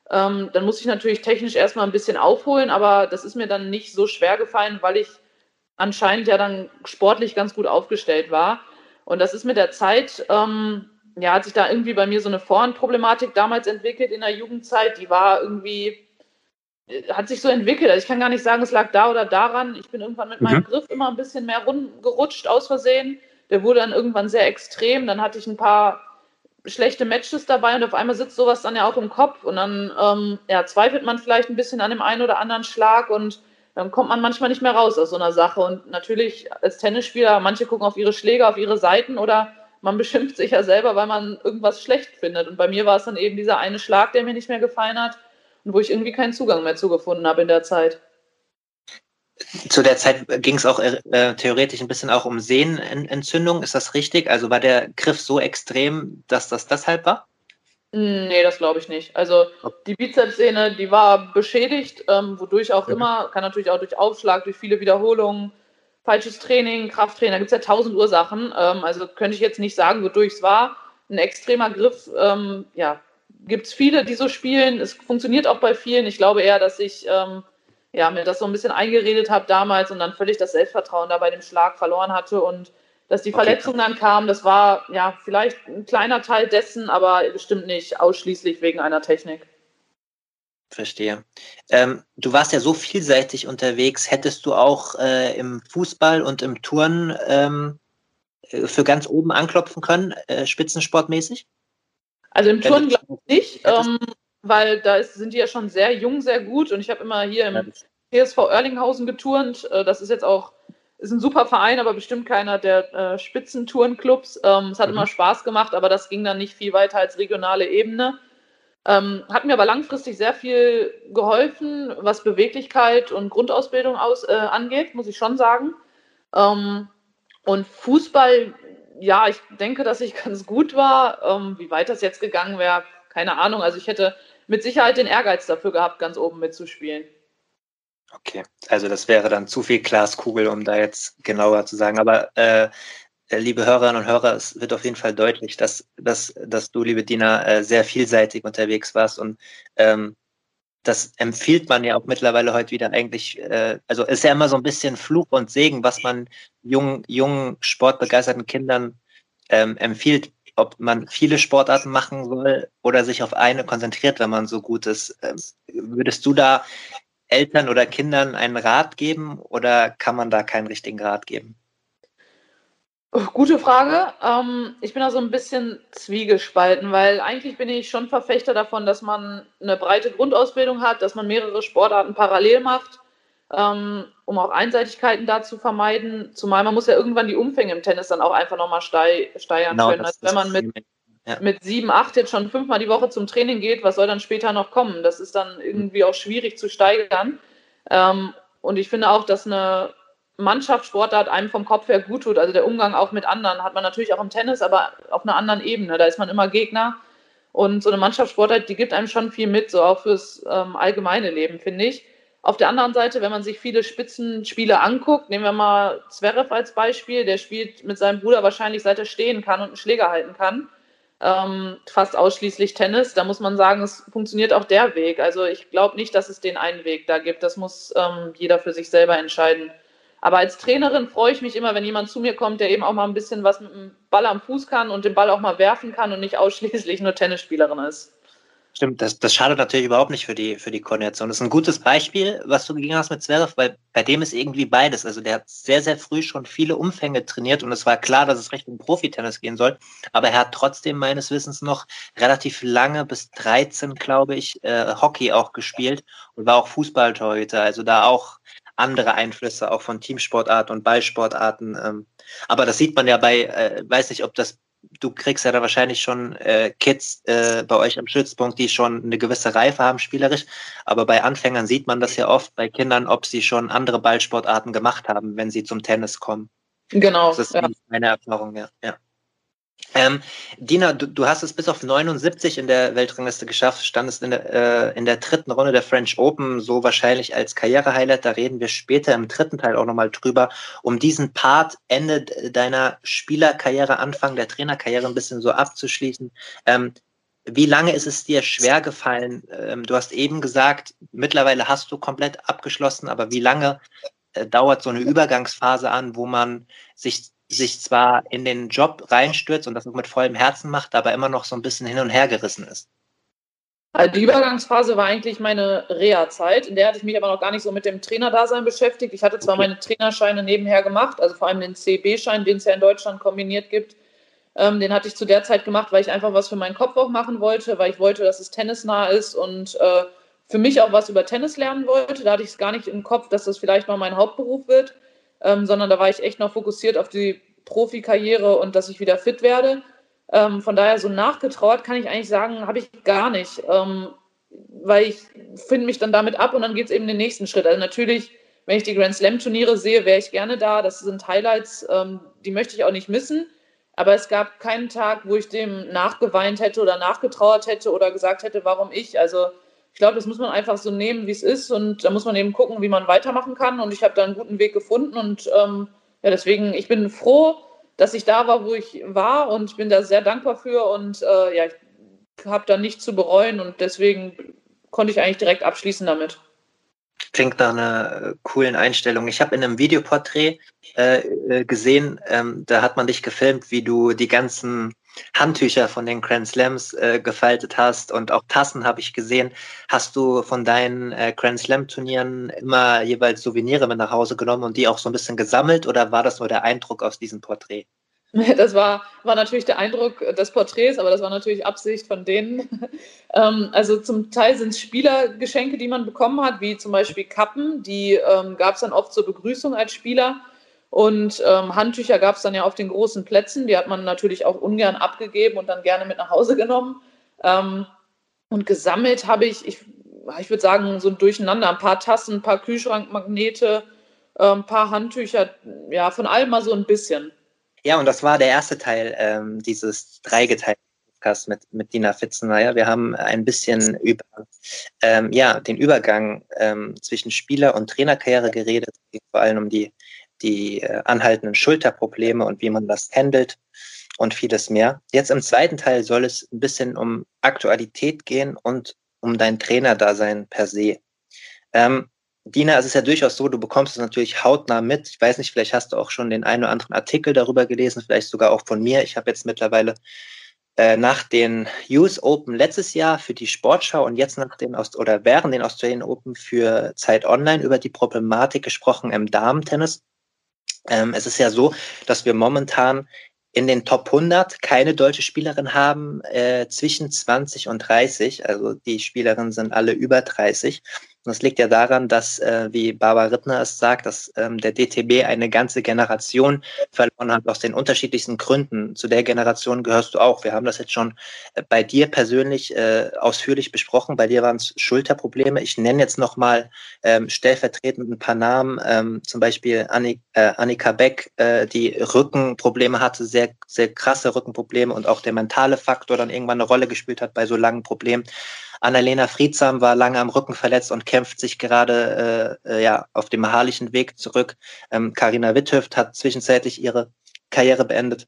Speaker 3: Ähm, dann muss ich natürlich technisch erstmal ein bisschen aufholen, aber das ist mir dann nicht so schwer gefallen, weil ich anscheinend ja dann sportlich ganz gut aufgestellt war. Und das ist mit der Zeit, ähm, ja, hat sich da irgendwie bei mir so eine Vorhandproblematik damals entwickelt in der Jugendzeit. Die war irgendwie, hat sich so entwickelt. Also ich kann gar nicht sagen, es lag da oder daran. Ich bin irgendwann mit meinem mhm. Griff immer ein bisschen mehr gerutscht aus Versehen. Der wurde dann irgendwann sehr extrem. Dann hatte ich ein paar schlechte Matches dabei und auf einmal sitzt sowas dann ja auch im Kopf und dann ähm, ja, zweifelt man vielleicht ein bisschen an dem einen oder anderen Schlag und dann kommt man manchmal nicht mehr raus aus so einer Sache. Und natürlich als Tennisspieler, manche gucken auf ihre Schläge, auf ihre Seiten oder man [laughs] beschimpft sich ja selber, weil man irgendwas schlecht findet. Und bei mir war es dann eben dieser eine Schlag, der mir nicht mehr gefallen hat und wo ich irgendwie keinen Zugang mehr zugefunden habe in der Zeit
Speaker 2: zu der Zeit ging es auch äh, theoretisch ein bisschen auch um Sehnenentzündung. Ist das richtig? Also war der Griff so extrem, dass das deshalb war?
Speaker 3: Nee, das glaube ich nicht. Also die Bizepssehne, die war beschädigt, ähm, wodurch auch mhm. immer, kann natürlich auch durch Aufschlag, durch viele Wiederholungen, falsches Training, Krafttraining, da gibt es ja tausend Ursachen. Ähm, also könnte ich jetzt nicht sagen, wodurch es war. Ein extremer Griff, ähm, ja, gibt es viele, die so spielen. Es funktioniert auch bei vielen. Ich glaube eher, dass ich ähm, ja, mir das so ein bisschen eingeredet habe damals und dann völlig das Selbstvertrauen da bei dem Schlag verloren hatte und dass die Verletzung okay. dann kam, das war ja vielleicht ein kleiner Teil dessen, aber bestimmt nicht ausschließlich wegen einer Technik.
Speaker 2: Verstehe. Ähm, du warst ja so vielseitig unterwegs. Hättest du auch äh, im Fußball und im Turnen ähm, äh, für ganz oben anklopfen können, äh, spitzensportmäßig?
Speaker 3: Also im Turnen glaube ich nicht. Ähm, weil da ist, sind die ja schon sehr jung, sehr gut und ich habe immer hier im PSV Erlinghausen geturnt. Äh, das ist jetzt auch ist ein super Verein, aber bestimmt keiner der äh, Spitzentourenclubs. Ähm, es hat mhm. immer Spaß gemacht, aber das ging dann nicht viel weiter als regionale Ebene. Ähm, hat mir aber langfristig sehr viel geholfen, was Beweglichkeit und Grundausbildung aus, äh, angeht, muss ich schon sagen. Ähm, und Fußball, ja, ich denke, dass ich [laughs] ganz gut war. Ähm, wie weit das jetzt gegangen wäre, keine Ahnung. Also ich hätte mit Sicherheit den Ehrgeiz dafür gehabt, ganz oben mitzuspielen.
Speaker 2: Okay, also das wäre dann zu viel Glaskugel, um da jetzt genauer zu sagen. Aber äh, äh, liebe Hörerinnen und Hörer, es wird auf jeden Fall deutlich, dass, dass, dass du, liebe Dina, äh, sehr vielseitig unterwegs warst und ähm, das empfiehlt man ja auch mittlerweile heute wieder eigentlich, äh, also ist ja immer so ein bisschen Fluch und Segen, was man jungen, jungen sportbegeisterten Kindern ähm, empfiehlt ob man viele Sportarten machen soll oder sich auf eine konzentriert, wenn man so gut ist. Ähm, würdest du da Eltern oder Kindern einen Rat geben oder kann man da keinen richtigen Rat geben?
Speaker 3: Oh, gute Frage. Ähm, ich bin da so ein bisschen zwiegespalten, weil eigentlich bin ich schon Verfechter davon, dass man eine breite Grundausbildung hat, dass man mehrere Sportarten parallel macht um auch Einseitigkeiten da zu vermeiden. Zumal man muss ja irgendwann die Umfänge im Tennis dann auch einfach nochmal stei steigern genau, können. Also wenn man mit, ja. mit sieben, acht jetzt schon fünfmal die Woche zum Training geht, was soll dann später noch kommen? Das ist dann irgendwie auch schwierig zu steigern. Ähm, und ich finde auch, dass eine Mannschaftssportart einem vom Kopf her gut tut. Also der Umgang auch mit anderen hat man natürlich auch im Tennis, aber auf einer anderen Ebene. Da ist man immer Gegner. Und so eine Mannschaftssportart, die gibt einem schon viel mit, so auch fürs ähm, allgemeine Leben, finde ich. Auf der anderen Seite, wenn man sich viele Spitzenspiele anguckt, nehmen wir mal Zverev als Beispiel, der spielt mit seinem Bruder wahrscheinlich seit er stehen kann und einen Schläger halten kann. Ähm, fast ausschließlich Tennis. Da muss man sagen, es funktioniert auch der Weg. Also ich glaube nicht, dass es den einen Weg da gibt. Das muss ähm, jeder für sich selber entscheiden. Aber als Trainerin freue ich mich immer, wenn jemand zu mir kommt, der eben auch mal ein bisschen was mit dem Ball am Fuß kann und den Ball auch mal werfen kann und nicht [laughs] ausschließlich nur Tennisspielerin ist.
Speaker 2: Stimmt, das, das schadet natürlich überhaupt nicht für die, für die Koordination. Das ist ein gutes Beispiel, was du gegeben hast mit Zverev, weil bei dem ist irgendwie beides. Also der hat sehr, sehr früh schon viele Umfänge trainiert und es war klar, dass es Richtung Profitennis gehen soll. Aber er hat trotzdem meines Wissens noch relativ lange, bis 13, glaube ich, äh, Hockey auch gespielt und war auch Fußballtorhüter. Also da auch andere Einflüsse, auch von Teamsportarten und Ballsportarten. Ähm. Aber das sieht man ja bei, äh, weiß nicht, ob das du kriegst ja da wahrscheinlich schon äh, Kids äh, bei euch am Stützpunkt, die schon eine gewisse Reife haben spielerisch. Aber bei Anfängern sieht man das ja oft bei Kindern, ob sie schon andere Ballsportarten gemacht haben, wenn sie zum Tennis kommen.
Speaker 3: Genau.
Speaker 2: Das ist ja. meine Erfahrung, ja. ja. Ähm, Dina, du, du, hast es bis auf 79 in der Weltrangliste geschafft, standest in der, äh, in der dritten Runde der French Open, so wahrscheinlich als Karrierehighlight. Da reden wir später im dritten Teil auch nochmal drüber, um diesen Part Ende deiner Spielerkarriere, Anfang der Trainerkarriere ein bisschen so abzuschließen. Ähm, wie lange ist es dir schwer gefallen? Ähm, du hast eben gesagt, mittlerweile hast du komplett abgeschlossen, aber wie lange äh, dauert so eine Übergangsphase an, wo man sich sich zwar in den Job reinstürzt und das mit vollem Herzen macht, aber immer noch so ein bisschen hin und her gerissen ist.
Speaker 3: Also die Übergangsphase war eigentlich meine Reha-Zeit, in der hatte ich mich aber noch gar nicht so mit dem Trainerdasein beschäftigt. Ich hatte zwar okay. meine Trainerscheine nebenher gemacht, also vor allem den CB-Schein, den es ja in Deutschland kombiniert gibt. Ähm, den hatte ich zu der Zeit gemacht, weil ich einfach was für meinen Kopf auch machen wollte, weil ich wollte, dass es tennisnah ist und äh, für mich auch was über Tennis lernen wollte. Da hatte ich es gar nicht im Kopf, dass das vielleicht mal mein Hauptberuf wird ähm, sondern da war ich echt noch fokussiert auf die Profikarriere und dass ich wieder fit werde. Ähm, von daher so nachgetrauert kann ich eigentlich sagen, habe ich gar nicht, ähm, weil ich finde mich dann damit ab und dann geht es eben den nächsten Schritt. Also natürlich, wenn ich die Grand Slam Turniere sehe, wäre ich gerne da. Das sind Highlights, ähm, die möchte ich auch nicht missen. Aber es gab keinen Tag, wo ich dem nachgeweint hätte oder nachgetrauert hätte oder gesagt hätte, warum ich. Also ich glaube, das muss man einfach so nehmen, wie es ist und da muss man eben gucken, wie man weitermachen kann und ich habe da einen guten Weg gefunden und ähm, ja, deswegen, ich bin froh, dass ich da war, wo ich war und ich bin da sehr dankbar für und äh, ja, ich habe da nichts zu bereuen und deswegen konnte ich eigentlich direkt abschließen damit.
Speaker 2: Klingt nach einer äh, coolen Einstellung. Ich habe in einem Videoporträt äh, äh, gesehen, ähm, da hat man dich gefilmt, wie du die ganzen Handtücher von den Grand Slams äh, gefaltet hast und auch Tassen habe ich gesehen. Hast du von deinen äh, Grand Slam Turnieren immer jeweils Souvenire mit nach Hause genommen und die auch so ein bisschen gesammelt oder war das nur der Eindruck aus diesem Porträt? [laughs]
Speaker 3: Das war, war natürlich der Eindruck des Porträts, aber das war natürlich Absicht von denen. [laughs] ähm, also zum Teil sind es Spielergeschenke, die man bekommen hat, wie zum Beispiel Kappen, die ähm, gab es dann oft zur Begrüßung als Spieler. Und ähm, Handtücher gab es dann ja auf den großen Plätzen. Die hat man natürlich auch ungern abgegeben und dann gerne mit nach Hause genommen. Ähm, und gesammelt habe ich, ich, ich würde sagen, so ein Durcheinander. Ein paar Tassen, ein paar Kühlschrankmagnete, äh, ein paar Handtücher, ja, von allem mal so ein bisschen.
Speaker 2: Ja, und das war der erste Teil ähm, dieses dreigeteilten Podcasts mit, mit Dina Fitzenmeier. Wir haben ein bisschen über ähm, ja, den Übergang ähm, zwischen Spieler- und Trainerkarriere geredet, vor allem um die die äh, anhaltenden Schulterprobleme und wie man das handelt und vieles mehr. Jetzt im zweiten Teil soll es ein bisschen um Aktualität gehen und um dein Trainerdasein per se. Ähm, Dina, es ist ja durchaus so, du bekommst es natürlich hautnah mit. Ich weiß nicht, vielleicht hast du auch schon den einen oder anderen Artikel darüber gelesen, vielleicht sogar auch von mir. Ich habe jetzt mittlerweile äh, nach den US Open letztes Jahr für die Sportschau und jetzt nach den Aust oder während den Australian Open für Zeit Online über die Problematik gesprochen im Damentennis. Ähm, es ist ja so, dass wir momentan in den Top 100 keine deutsche Spielerin haben äh, zwischen 20 und 30. Also die Spielerinnen sind alle über 30. Und das liegt ja daran, dass, äh, wie Barbara Rittner es sagt, dass ähm, der DTB eine ganze Generation verloren hat aus den unterschiedlichsten Gründen. Zu der Generation gehörst du auch. Wir haben das jetzt schon äh, bei dir persönlich äh, ausführlich besprochen. Bei dir waren es Schulterprobleme. Ich nenne jetzt nochmal ähm, stellvertretend ein paar Namen, ähm, zum Beispiel Annik, äh, Annika Beck, äh, die Rückenprobleme hatte, sehr, sehr krasse Rückenprobleme und auch der mentale Faktor dann irgendwann eine Rolle gespielt hat bei so langen Problemen. Annalena Friedsam war lange am Rücken verletzt und kämpft sich gerade äh, äh, ja, auf dem beharrlichen Weg zurück. Ähm, Carina Witthöft hat zwischenzeitlich ihre Karriere beendet.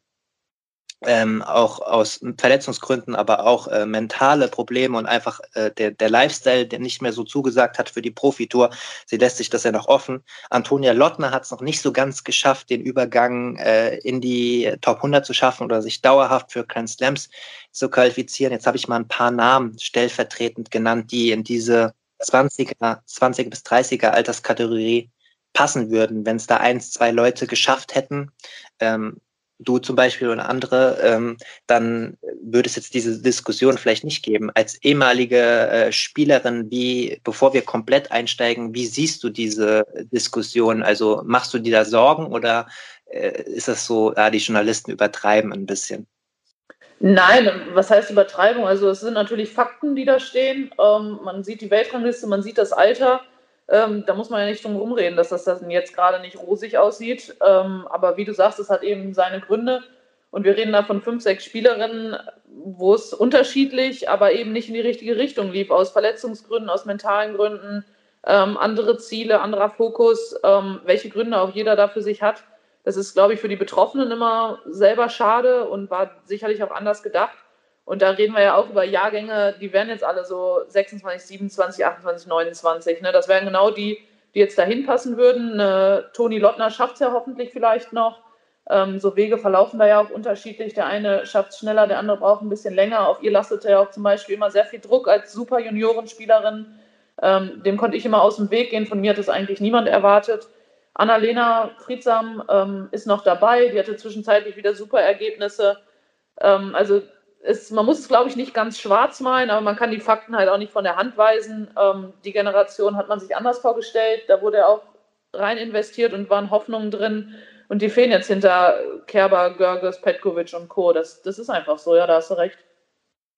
Speaker 2: Ähm, auch aus Verletzungsgründen, aber auch äh, mentale Probleme und einfach äh, der, der Lifestyle, der nicht mehr so zugesagt hat für die Profitour. Sie lässt sich das ja noch offen. Antonia Lottner hat es noch nicht so ganz geschafft, den Übergang äh, in die Top 100 zu schaffen oder sich dauerhaft für Grand Slams zu qualifizieren. Jetzt habe ich mal ein paar Namen stellvertretend genannt, die in diese 20er, 20 bis 30er Alterskategorie passen würden, wenn es da eins, zwei Leute geschafft hätten. Ähm, du zum Beispiel und andere, ähm, dann würde es jetzt diese Diskussion vielleicht nicht geben. Als ehemalige äh, Spielerin, wie, bevor wir komplett einsteigen, wie siehst du diese Diskussion? Also machst du dir da Sorgen oder äh, ist das so, ja, die Journalisten übertreiben ein bisschen?
Speaker 3: Nein, was heißt Übertreibung? Also es sind natürlich Fakten, die da stehen. Ähm, man sieht die Weltrangliste, man sieht das Alter. Ähm, da muss man ja nicht drum rumreden, dass das dann jetzt gerade nicht rosig aussieht. Ähm, aber wie du sagst, es hat eben seine Gründe. Und wir reden da von fünf, sechs Spielerinnen, wo es unterschiedlich, aber eben nicht in die richtige Richtung lief. Aus Verletzungsgründen, aus mentalen Gründen, ähm, andere Ziele, anderer Fokus, ähm, welche Gründe auch jeder da für sich hat. Das ist, glaube ich, für die Betroffenen immer selber schade und war sicherlich auch anders gedacht. Und da reden wir ja auch über Jahrgänge, die werden jetzt alle so 26, 27, 28, 29. Ne? Das wären genau die, die jetzt dahin passen würden. Äh, Toni Lottner schafft es ja hoffentlich vielleicht noch. Ähm, so Wege verlaufen da ja auch unterschiedlich. Der eine schafft es schneller, der andere braucht ein bisschen länger. Auf ihr lastete ja auch zum Beispiel immer sehr viel Druck als super Juniorenspielerin. Ähm, dem konnte ich immer aus dem Weg gehen. Von mir hat es eigentlich niemand erwartet. Annalena Friedsam ähm, ist noch dabei. Die hatte zwischenzeitlich wieder super Ergebnisse. Ähm, also es, man muss es, glaube ich, nicht ganz schwarz malen, aber man kann die Fakten halt auch nicht von der Hand weisen. Ähm, die Generation hat man sich anders vorgestellt. Da wurde auch rein investiert und waren Hoffnungen drin. Und die fehlen jetzt hinter Kerber, Görges, Petkovic und Co. Das, das ist einfach so, ja, da hast du recht.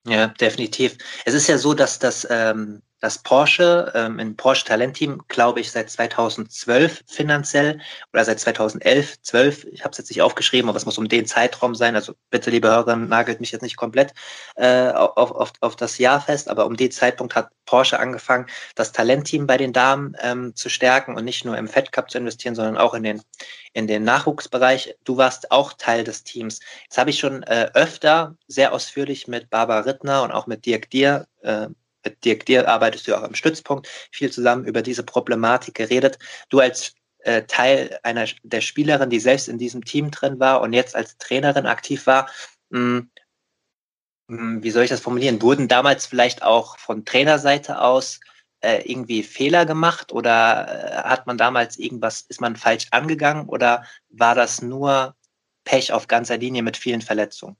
Speaker 2: Ja, definitiv. Es ist ja so, dass das ähm, dass Porsche ähm, in Porsche Talentteam, glaube ich, seit 2012 finanziell oder seit 2011, 12, ich habe es jetzt nicht aufgeschrieben, aber es muss um den Zeitraum sein. Also bitte, liebe Hörer, nagelt mich jetzt nicht komplett äh, auf, auf, auf das Jahr fest, aber um den Zeitpunkt hat Porsche angefangen, das Talentteam bei den Damen ähm, zu stärken und nicht nur im Fed Cup zu investieren, sondern auch in den in den Nachwuchsbereich. Du warst auch Teil des Teams. Jetzt habe ich schon äh, öfter sehr ausführlich mit Barbara Rittner und auch mit Dirk Dier äh, mit Dir arbeitest du auch im Stützpunkt viel zusammen über diese Problematik geredet. Du als äh, Teil einer der Spielerin, die selbst in diesem Team drin war und jetzt als Trainerin aktiv war, mh, hm, hm, wie soll ich das formulieren? Wurden damals vielleicht auch von Trainerseite aus äh, irgendwie Fehler gemacht oder äh, hat man damals irgendwas, ist man falsch angegangen oder war das nur Pech auf ganzer Linie mit vielen Verletzungen?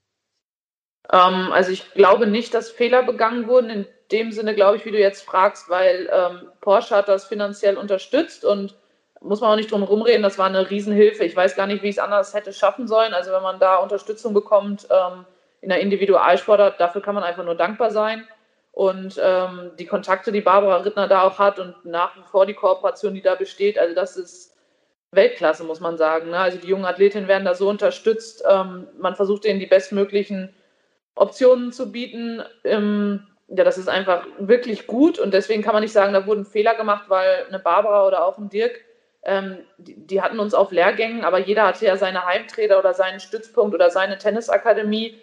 Speaker 3: Ähm, also ich glaube nicht, dass Fehler begangen wurden. In dem Sinne, glaube ich, wie du jetzt fragst, weil ähm, Porsche hat das finanziell unterstützt und muss man auch nicht drum rumreden, das war eine Riesenhilfe. Ich weiß gar nicht, wie ich es anders hätte schaffen sollen. Also wenn man da Unterstützung bekommt ähm, in der Individualsportart, dafür kann man einfach nur dankbar sein. Und ähm, die Kontakte, die Barbara Rittner da auch hat und nach wie vor die Kooperation, die da besteht, also das ist Weltklasse, muss man sagen. Ne? Also die jungen Athletinnen werden da so unterstützt. Ähm, man versucht ihnen die bestmöglichen Optionen zu bieten. Ähm, ja, das ist einfach wirklich gut und deswegen kann man nicht sagen, da wurden Fehler gemacht, weil eine Barbara oder auch ein Dirk, ähm, die, die, hatten uns auf Lehrgängen, aber jeder hatte ja seine Heimtrainer oder seinen Stützpunkt oder seine Tennisakademie.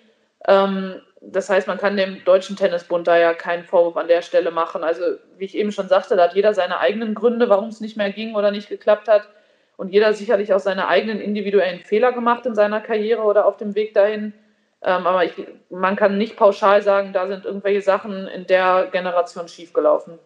Speaker 3: Ähm, das heißt, man kann dem Deutschen Tennisbund da ja keinen Vorwurf an der Stelle machen. Also, wie ich eben schon sagte, da hat jeder seine eigenen Gründe, warum es nicht mehr ging oder nicht geklappt hat. Und jeder sicherlich auch seine eigenen individuellen Fehler gemacht in seiner Karriere oder auf dem Weg dahin. Ähm, aber ich, man kann nicht pauschal sagen, da sind irgendwelche Sachen in der Generation schiefgelaufen.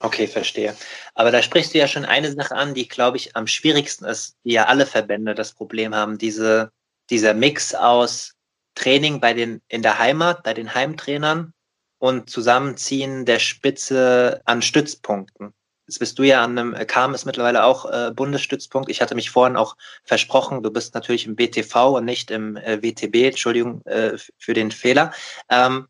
Speaker 2: Okay, verstehe. Aber da sprichst du ja schon eine Sache an, die, glaube ich, am schwierigsten ist, die ja alle Verbände das Problem haben, diese, dieser Mix aus Training bei den, in der Heimat, bei den Heimtrainern und Zusammenziehen der Spitze an Stützpunkten. Jetzt bist du ja an einem, äh, kam es mittlerweile auch äh, Bundesstützpunkt. Ich hatte mich vorhin auch versprochen, du bist natürlich im BTV und nicht im äh, WTB. Entschuldigung äh, für den Fehler. Ähm,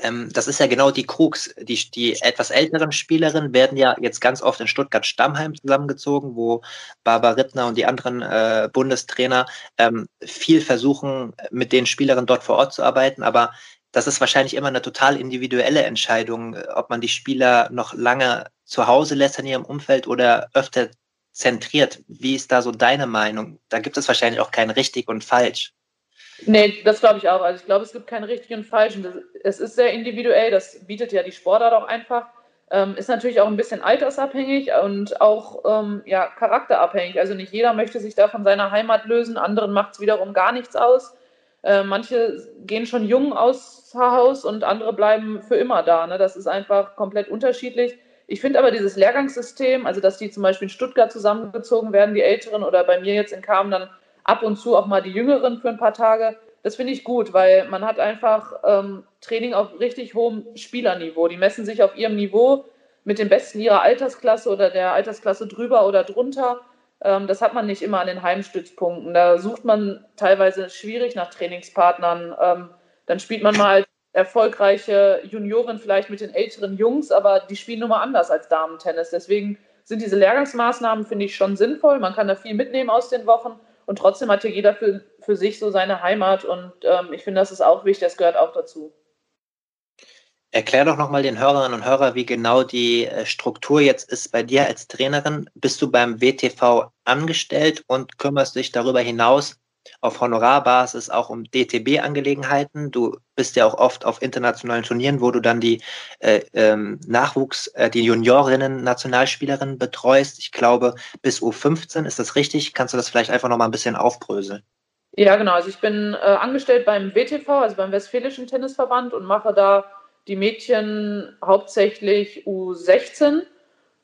Speaker 2: ähm, das ist ja genau die Krux. Die, die etwas älteren Spielerinnen werden ja jetzt ganz oft in Stuttgart-Stammheim zusammengezogen, wo Barbara Rittner und die anderen äh, Bundestrainer ähm, viel versuchen, mit den Spielerinnen dort vor Ort zu arbeiten. Aber das ist wahrscheinlich immer eine total individuelle Entscheidung, äh, ob man die Spieler noch lange zu Hause lässt in ihrem Umfeld oder öfter zentriert. Wie ist da so deine Meinung? Da gibt es wahrscheinlich auch kein richtig und falsch.
Speaker 3: Nee, das glaube ich auch. Also ich glaube, es gibt keinen richtigen und falschen. Es ist sehr individuell, das bietet ja die Sportart auch einfach. Ähm, ist natürlich auch ein bisschen altersabhängig und auch ähm, ja, charakterabhängig. Also nicht jeder möchte sich da von seiner Heimat lösen, anderen macht es wiederum gar nichts aus. Äh, manche gehen schon jung aus Haus und andere bleiben für immer da. Ne? Das ist einfach komplett unterschiedlich. Ich finde aber dieses Lehrgangssystem, also dass die zum Beispiel in Stuttgart zusammengezogen werden, die Älteren, oder bei mir jetzt in Kamen dann ab und zu auch mal die Jüngeren für ein paar Tage, das finde ich gut, weil man hat einfach ähm, Training auf richtig hohem Spielerniveau. Die messen sich auf ihrem Niveau mit den Besten ihrer Altersklasse oder der Altersklasse drüber oder drunter. Ähm, das hat man nicht immer an den Heimstützpunkten. Da sucht man teilweise schwierig nach Trainingspartnern. Ähm, dann spielt man mal als erfolgreiche Juniorin vielleicht mit den älteren Jungs, aber die spielen nun mal anders als Damen-Tennis. Deswegen sind diese Lehrgangsmaßnahmen, finde ich, schon sinnvoll. Man kann da viel mitnehmen aus den Wochen und trotzdem hat hier jeder für, für sich so seine Heimat und ähm, ich finde, das ist auch wichtig, das gehört auch dazu.
Speaker 2: Erklär doch nochmal den Hörerinnen und Hörern, wie genau die äh, Struktur jetzt ist bei dir als Trainerin. Bist du beim WTV angestellt und kümmerst dich darüber hinaus auf Honorarbasis auch um DTB-Angelegenheiten. Du bist ja auch oft auf internationalen Turnieren, wo du dann die äh, ähm, Nachwuchs-, äh, die Juniorinnen-Nationalspielerinnen betreust. Ich glaube, bis U15, ist das richtig? Kannst du das vielleicht einfach noch mal ein bisschen aufbröseln?
Speaker 3: Ja, genau. Also ich bin äh, angestellt beim WTV, also beim Westfälischen Tennisverband und mache da die Mädchen hauptsächlich U16.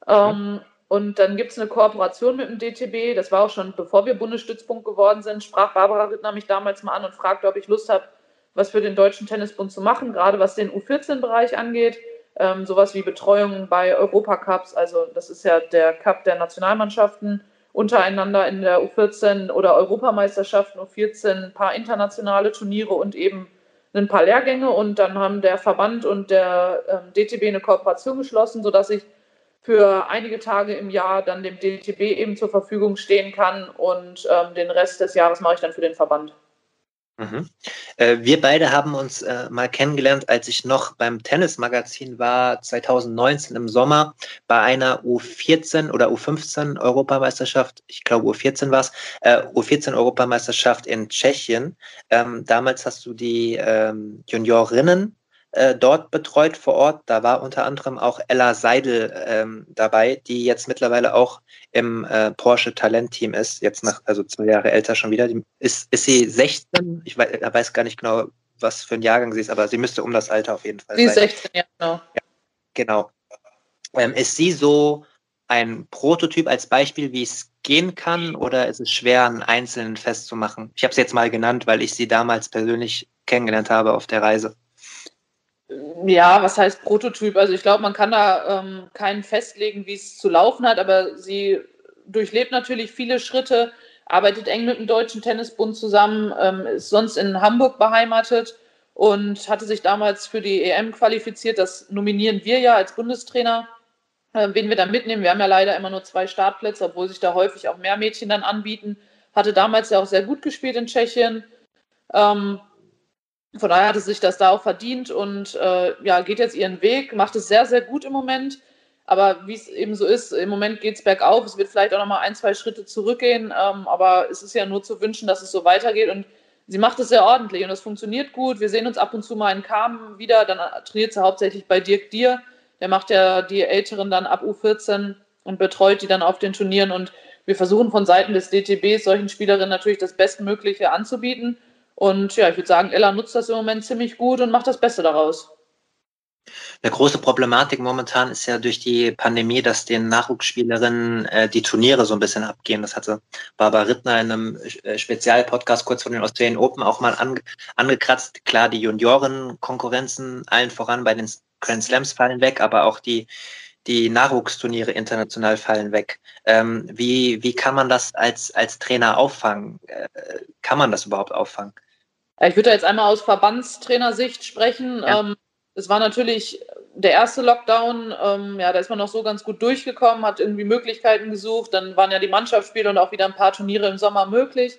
Speaker 3: Ähm, und dann gibt es eine Kooperation mit dem DTB. Das war auch schon, bevor wir Bundesstützpunkt geworden sind, sprach Barbara Rittner mich damals mal an und fragte, ob ich Lust habe, was für den Deutschen Tennisbund zu machen, gerade was den U14-Bereich angeht. Ähm, sowas wie Betreuung bei Europacups, also das ist ja der Cup der Nationalmannschaften untereinander in der U14 oder Europameisterschaften U14, ein paar internationale Turniere und eben ein paar Lehrgänge. Und dann haben der Verband und der ähm, DTB eine Kooperation geschlossen, sodass ich für einige Tage im Jahr dann dem DTB eben zur Verfügung stehen kann und ähm, den Rest des Jahres mache ich dann für den Verband.
Speaker 2: Mhm. Äh, wir beide haben uns äh, mal kennengelernt, als ich noch beim Tennismagazin war, 2019 im Sommer, bei einer U14 oder U15 Europameisterschaft, ich glaube U14 war es, äh, U14 Europameisterschaft in Tschechien. Ähm, damals hast du die ähm, Juniorinnen äh, dort betreut vor Ort. Da war unter anderem auch Ella Seidel ähm, dabei, die jetzt mittlerweile auch im äh, Porsche Talentteam ist, jetzt nach, also zwei Jahre älter schon wieder. Die, ist, ist sie 16? Ich weiß, weiß gar nicht genau, was für ein Jahrgang sie ist, aber sie müsste um das Alter auf jeden Fall
Speaker 3: sie sein. Sie ist 16, ja, genau.
Speaker 2: Ja, genau. Ähm, ist sie so ein Prototyp als Beispiel, wie es gehen kann, oder ist es schwer, einen Einzelnen festzumachen? Ich habe es jetzt mal genannt, weil ich sie damals persönlich kennengelernt habe auf der Reise.
Speaker 3: Ja, was heißt Prototyp? Also ich glaube, man kann da ähm, keinen festlegen, wie es zu laufen hat, aber sie durchlebt natürlich viele Schritte, arbeitet eng mit dem Deutschen Tennisbund zusammen, ähm, ist sonst in Hamburg beheimatet und hatte sich damals für die EM qualifiziert. Das nominieren wir ja als Bundestrainer, äh, wen wir da mitnehmen. Wir haben ja leider immer nur zwei Startplätze, obwohl sich da häufig auch mehr Mädchen dann anbieten. Hatte damals ja auch sehr gut gespielt in Tschechien. Ähm, von daher hat es sich das da auch verdient und äh, ja, geht jetzt ihren Weg, macht es sehr, sehr gut im Moment. Aber wie es eben so ist, im Moment geht es bergauf. Es wird vielleicht auch noch mal ein, zwei Schritte zurückgehen. Ähm, aber es ist ja nur zu wünschen, dass es so weitergeht. Und sie macht es sehr ordentlich und es funktioniert gut. Wir sehen uns ab und zu mal in Kamen wieder. Dann trainiert sie hauptsächlich bei Dirk Dier. Der macht ja die Älteren dann ab U14 und betreut die dann auf den Turnieren. Und wir versuchen von Seiten des DTBs solchen Spielerinnen natürlich das Bestmögliche anzubieten. Und ja, ich würde sagen, Ella nutzt das im Moment ziemlich gut und macht das Beste daraus.
Speaker 2: Eine große Problematik momentan ist ja durch die Pandemie, dass den Nachwuchsspielerinnen äh, die Turniere so ein bisschen abgehen. Das hatte Barbara Rittner in einem äh, Spezialpodcast kurz vor den Australian Open auch mal ange angekratzt. Klar, die Juniorenkonkurrenzen allen voran bei den Grand Slams fallen weg, aber auch die, die Nachwuchsturniere international fallen weg. Ähm, wie, wie kann man das als, als Trainer auffangen? Äh, kann man das überhaupt auffangen?
Speaker 3: Ich würde da jetzt einmal aus Verbandstrainersicht sprechen. Ja. Ähm, es war natürlich der erste Lockdown, ähm, ja, da ist man noch so ganz gut durchgekommen, hat irgendwie Möglichkeiten gesucht. Dann waren ja die Mannschaftsspiele und auch wieder ein paar Turniere im Sommer möglich.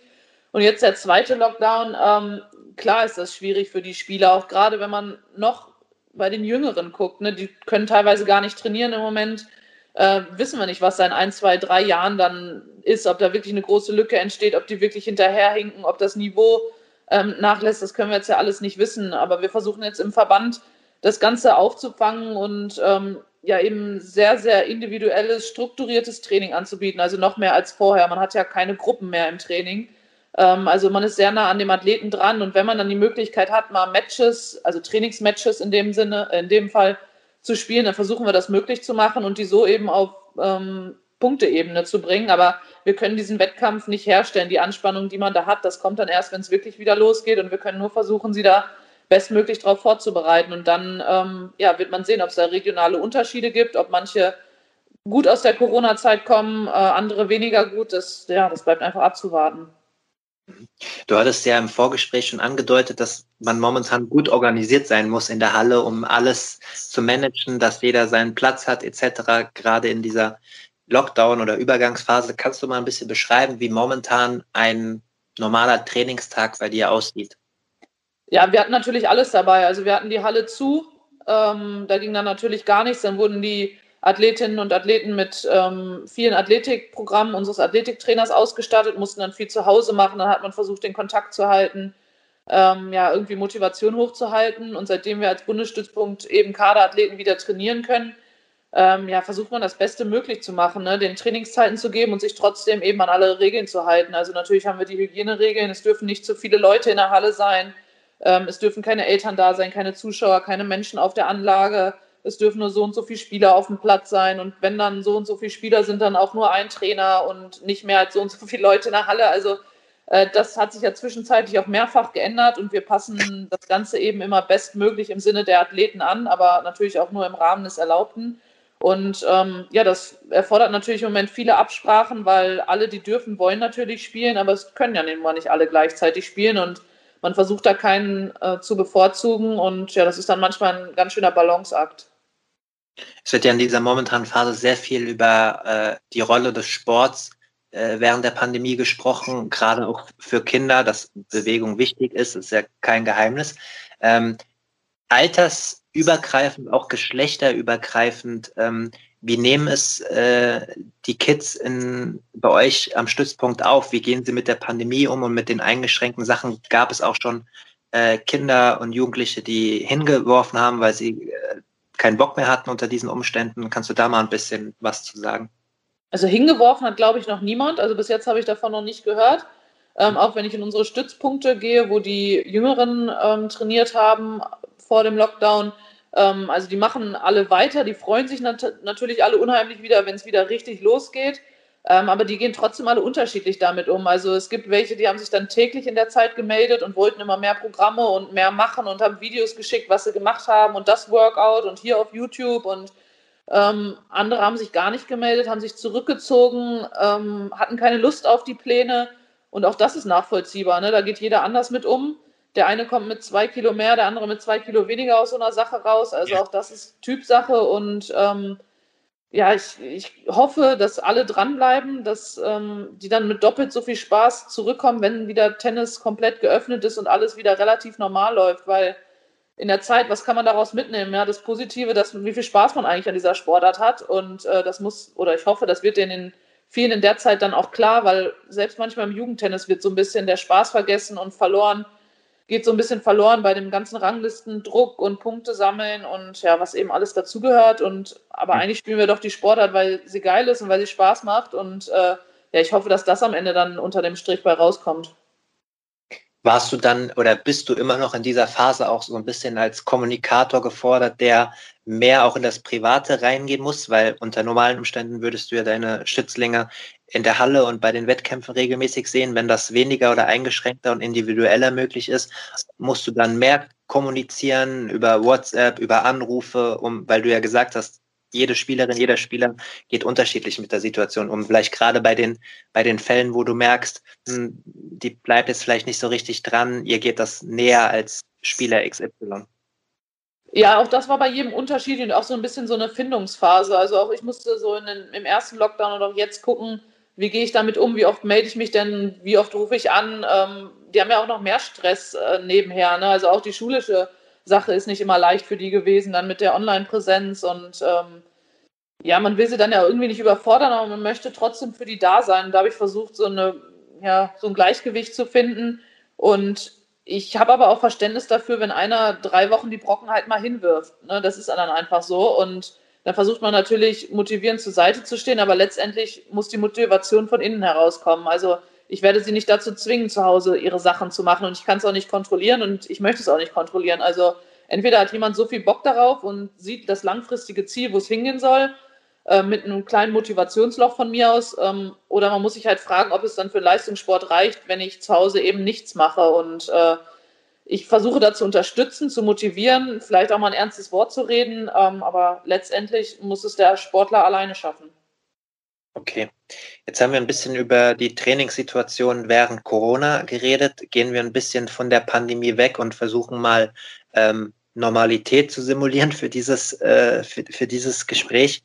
Speaker 3: Und jetzt der zweite Lockdown. Ähm, klar ist das schwierig für die Spieler, auch gerade wenn man noch bei den Jüngeren guckt. Ne? Die können teilweise gar nicht trainieren im Moment. Äh, wissen wir nicht, was da in ein, zwei, drei Jahren dann ist, ob da wirklich eine große Lücke entsteht, ob die wirklich hinterherhinken, ob das Niveau ähm, nachlässt, das können wir jetzt ja alles nicht wissen. Aber wir versuchen jetzt im Verband das Ganze aufzufangen und ähm, ja eben sehr, sehr individuelles, strukturiertes Training anzubieten. Also noch mehr als vorher. Man hat ja keine Gruppen mehr im Training. Ähm, also man ist sehr nah an dem Athleten dran und wenn man dann die Möglichkeit hat, mal Matches, also Trainingsmatches in dem Sinne, in dem Fall zu spielen, dann versuchen wir das möglich zu machen und die so eben auf ähm, Punkteebene zu bringen. Aber wir können diesen Wettkampf nicht herstellen. Die Anspannung, die man da hat, das kommt dann erst, wenn es wirklich wieder losgeht und wir können nur versuchen, sie da bestmöglich darauf vorzubereiten. Und dann ähm, ja, wird man sehen, ob es da regionale Unterschiede gibt, ob manche gut aus der Corona-Zeit kommen, äh, andere weniger gut. Das, ja, das bleibt einfach abzuwarten.
Speaker 2: Du hattest ja im Vorgespräch schon angedeutet, dass man momentan gut organisiert sein muss in der Halle, um alles zu managen, dass jeder seinen Platz hat etc. Gerade in dieser Lockdown- oder Übergangsphase. Kannst du mal ein bisschen beschreiben, wie momentan ein normaler Trainingstag bei dir aussieht?
Speaker 3: Ja, wir hatten natürlich alles dabei. Also wir hatten die Halle zu, ähm, da ging dann natürlich gar nichts. Dann wurden die Athletinnen und Athleten mit ähm, vielen Athletikprogrammen unseres Athletiktrainers ausgestattet, mussten dann viel zu Hause machen. Dann hat man versucht, den Kontakt zu halten, ähm, ja, irgendwie Motivation hochzuhalten. Und seitdem wir als Bundesstützpunkt eben Kaderathleten wieder trainieren können, ähm, ja, versucht man das Beste möglich zu machen, ne? den Trainingszeiten zu geben und sich trotzdem eben an alle Regeln zu halten. Also natürlich haben wir die Hygieneregeln, es dürfen nicht zu viele Leute in der Halle sein, ähm, es dürfen keine Eltern da sein, keine Zuschauer, keine Menschen auf der Anlage es dürfen nur so und so viele Spieler auf dem Platz sein und wenn dann so und so viele Spieler sind, dann auch nur ein Trainer und nicht mehr als so und so viele Leute in der Halle. Also äh, das hat sich ja zwischenzeitlich auch mehrfach geändert und wir passen das Ganze eben immer bestmöglich im Sinne der Athleten an, aber natürlich auch nur im Rahmen des Erlaubten. Und ähm, ja, das erfordert natürlich im Moment viele Absprachen, weil alle, die dürfen, wollen natürlich spielen, aber es können ja nicht alle gleichzeitig spielen und man versucht da keinen äh, zu bevorzugen und ja, das ist dann manchmal ein ganz schöner Balanceakt.
Speaker 2: Es wird ja in dieser momentanen Phase sehr viel über äh, die Rolle des Sports äh, während der Pandemie gesprochen, gerade auch für Kinder, dass Bewegung wichtig ist, ist ja kein Geheimnis. Ähm, altersübergreifend, auch geschlechterübergreifend, ähm, wie nehmen es äh, die Kids in, bei euch am Stützpunkt auf? Wie gehen sie mit der Pandemie um und mit den eingeschränkten Sachen? Gab es auch schon äh, Kinder und Jugendliche, die hingeworfen haben, weil sie äh, keinen Bock mehr hatten unter diesen Umständen. Kannst du da mal ein bisschen was zu sagen?
Speaker 3: Also hingeworfen hat, glaube ich, noch niemand. Also bis jetzt habe ich davon noch nicht gehört. Ähm, auch wenn ich in unsere Stützpunkte gehe, wo die Jüngeren ähm, trainiert haben vor dem Lockdown. Ähm, also die machen alle weiter, die freuen sich nat natürlich alle unheimlich wieder, wenn es wieder richtig losgeht. Ähm, aber die gehen trotzdem alle unterschiedlich damit um. Also es gibt welche, die haben sich dann täglich in der Zeit gemeldet und wollten immer mehr Programme und mehr machen und haben Videos geschickt, was sie gemacht haben und das Workout und hier auf YouTube und ähm, andere haben sich gar nicht gemeldet, haben sich zurückgezogen, ähm, hatten keine Lust auf die Pläne und auch das ist nachvollziehbar. Ne? Da geht jeder anders mit um. Der eine kommt mit zwei Kilo mehr, der andere mit zwei Kilo weniger aus so einer Sache raus. Also auch das ist Typsache und ähm, ja, ich, ich hoffe, dass alle dranbleiben, dass ähm, die dann mit doppelt so viel Spaß zurückkommen, wenn wieder Tennis komplett geöffnet ist und alles wieder relativ normal läuft, weil in der Zeit, was kann man daraus mitnehmen? Ja, das Positive, dass, wie viel Spaß man eigentlich an dieser Sportart hat und äh, das muss, oder ich hoffe, das wird denen in vielen in der Zeit dann auch klar, weil selbst manchmal im Jugendtennis wird so ein bisschen der Spaß vergessen und verloren geht so ein bisschen verloren bei dem ganzen Ranglistendruck und Punkte sammeln und ja, was eben alles dazugehört. Und aber eigentlich spielen wir doch die Sportart, weil sie geil ist und weil sie Spaß macht. Und äh, ja, ich hoffe, dass das am Ende dann unter dem Strich bei rauskommt.
Speaker 2: Warst du dann oder bist du immer noch in dieser Phase auch so ein bisschen als Kommunikator gefordert, der mehr auch in das Private reingehen muss? Weil unter normalen Umständen würdest du ja deine Schützlinge in der Halle und bei den Wettkämpfen regelmäßig sehen. Wenn das weniger oder eingeschränkter und individueller möglich ist, musst du dann mehr kommunizieren über WhatsApp, über Anrufe, um, weil du ja gesagt hast, jede Spielerin, jeder Spieler geht unterschiedlich mit der Situation um. Vielleicht gerade bei den, bei den Fällen, wo du merkst, hm, die bleibt jetzt vielleicht nicht so richtig dran, ihr geht das näher als Spieler XY.
Speaker 3: Ja, auch das war bei jedem unterschiedlich und auch so ein bisschen so eine Findungsphase. Also auch ich musste so den, im ersten Lockdown oder auch jetzt gucken, wie gehe ich damit um, wie oft melde ich mich denn, wie oft rufe ich an. Ähm, die haben ja auch noch mehr Stress äh, nebenher. Ne? Also auch die schulische Sache ist nicht immer leicht für die gewesen, dann mit der Online-Präsenz und ähm, ja, man will sie dann ja irgendwie nicht überfordern, aber man möchte trotzdem für die da sein. Da habe ich versucht, so, eine, ja, so ein Gleichgewicht zu finden und ich habe aber auch Verständnis dafür, wenn einer drei Wochen die Brocken halt mal hinwirft. Ne? Das ist dann einfach so. Und da versucht man natürlich motivierend zur Seite zu stehen, aber letztendlich muss die Motivation von innen herauskommen. Also ich werde sie nicht dazu zwingen, zu Hause ihre Sachen zu machen und ich kann es auch nicht kontrollieren und ich möchte es auch nicht kontrollieren. Also entweder hat jemand so viel Bock darauf und sieht das langfristige Ziel, wo es hingehen soll, äh, mit einem kleinen Motivationsloch von mir aus, ähm, oder man muss sich halt fragen, ob es dann für Leistungssport reicht, wenn ich zu Hause eben nichts mache und äh, ich versuche da zu unterstützen, zu motivieren, vielleicht auch mal ein ernstes Wort zu reden, ähm, aber letztendlich muss es der Sportler alleine schaffen.
Speaker 2: Okay, jetzt haben wir ein bisschen über die Trainingssituation während Corona geredet. Gehen wir ein bisschen von der Pandemie weg und versuchen mal ähm, Normalität zu simulieren für dieses, äh, für, für dieses Gespräch.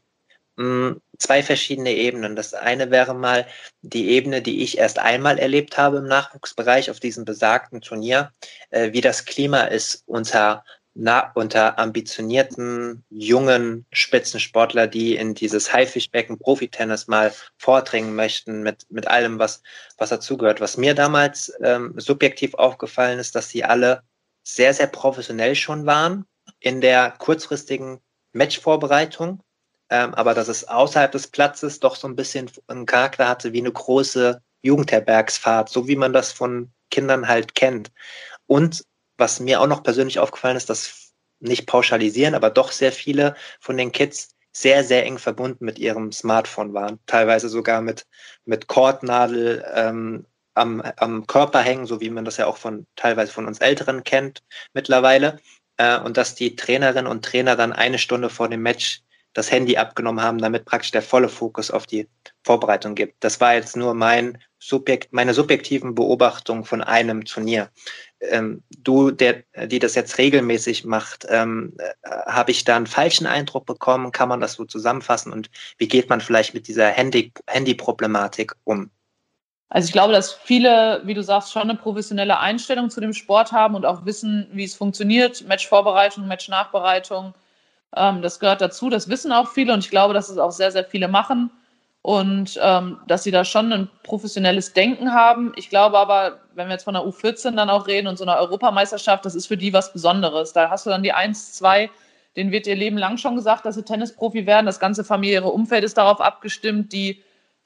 Speaker 2: Hm, zwei verschiedene Ebenen. Das eine wäre mal die Ebene, die ich erst einmal erlebt habe im Nachwuchsbereich auf diesem besagten Turnier, äh, wie das Klima ist unter na, unter ambitionierten jungen Spitzensportler, die in dieses Haifischbecken Profitennis mal vordringen möchten mit, mit allem, was, was dazugehört. Was mir damals ähm, subjektiv aufgefallen ist, dass sie alle sehr, sehr professionell schon waren in der kurzfristigen Matchvorbereitung ähm, aber dass es außerhalb des Platzes doch so ein bisschen einen Charakter hatte wie eine große Jugendherbergsfahrt, so wie man das von Kindern halt kennt. Und was mir auch noch persönlich aufgefallen ist, dass nicht pauschalisieren, aber doch sehr viele von den Kids sehr, sehr eng verbunden mit ihrem Smartphone waren. Teilweise sogar mit, mit Kordnadel ähm, am, am Körper hängen, so wie man das ja auch von teilweise von uns Älteren kennt mittlerweile. Äh, und dass die Trainerinnen und Trainer dann eine Stunde vor dem Match das Handy abgenommen haben, damit praktisch der volle Fokus auf die Vorbereitung gibt. Das war jetzt nur mein Subjekt, meine subjektiven Beobachtungen von einem Turnier. Ähm, du, der, die das jetzt regelmäßig macht, ähm, äh, habe ich da einen falschen Eindruck bekommen? Kann man das so zusammenfassen? Und wie geht man vielleicht mit dieser Handy, Handy-Problematik um?
Speaker 3: Also ich glaube, dass viele, wie du sagst, schon eine professionelle Einstellung zu dem Sport haben und auch wissen, wie es funktioniert. Matchvorbereitung, Matchnachbereitung, ähm, das gehört dazu, das wissen auch viele und ich glaube, dass es auch sehr, sehr viele machen und ähm, dass sie da schon ein professionelles Denken haben. Ich glaube aber, wenn wir jetzt von der U14 dann auch reden und so einer Europameisterschaft, das ist für die was Besonderes. Da hast du dann die 1, 2, denen wird ihr Leben lang schon gesagt, dass sie Tennisprofi werden. Das ganze familiäre Umfeld ist darauf abgestimmt. Die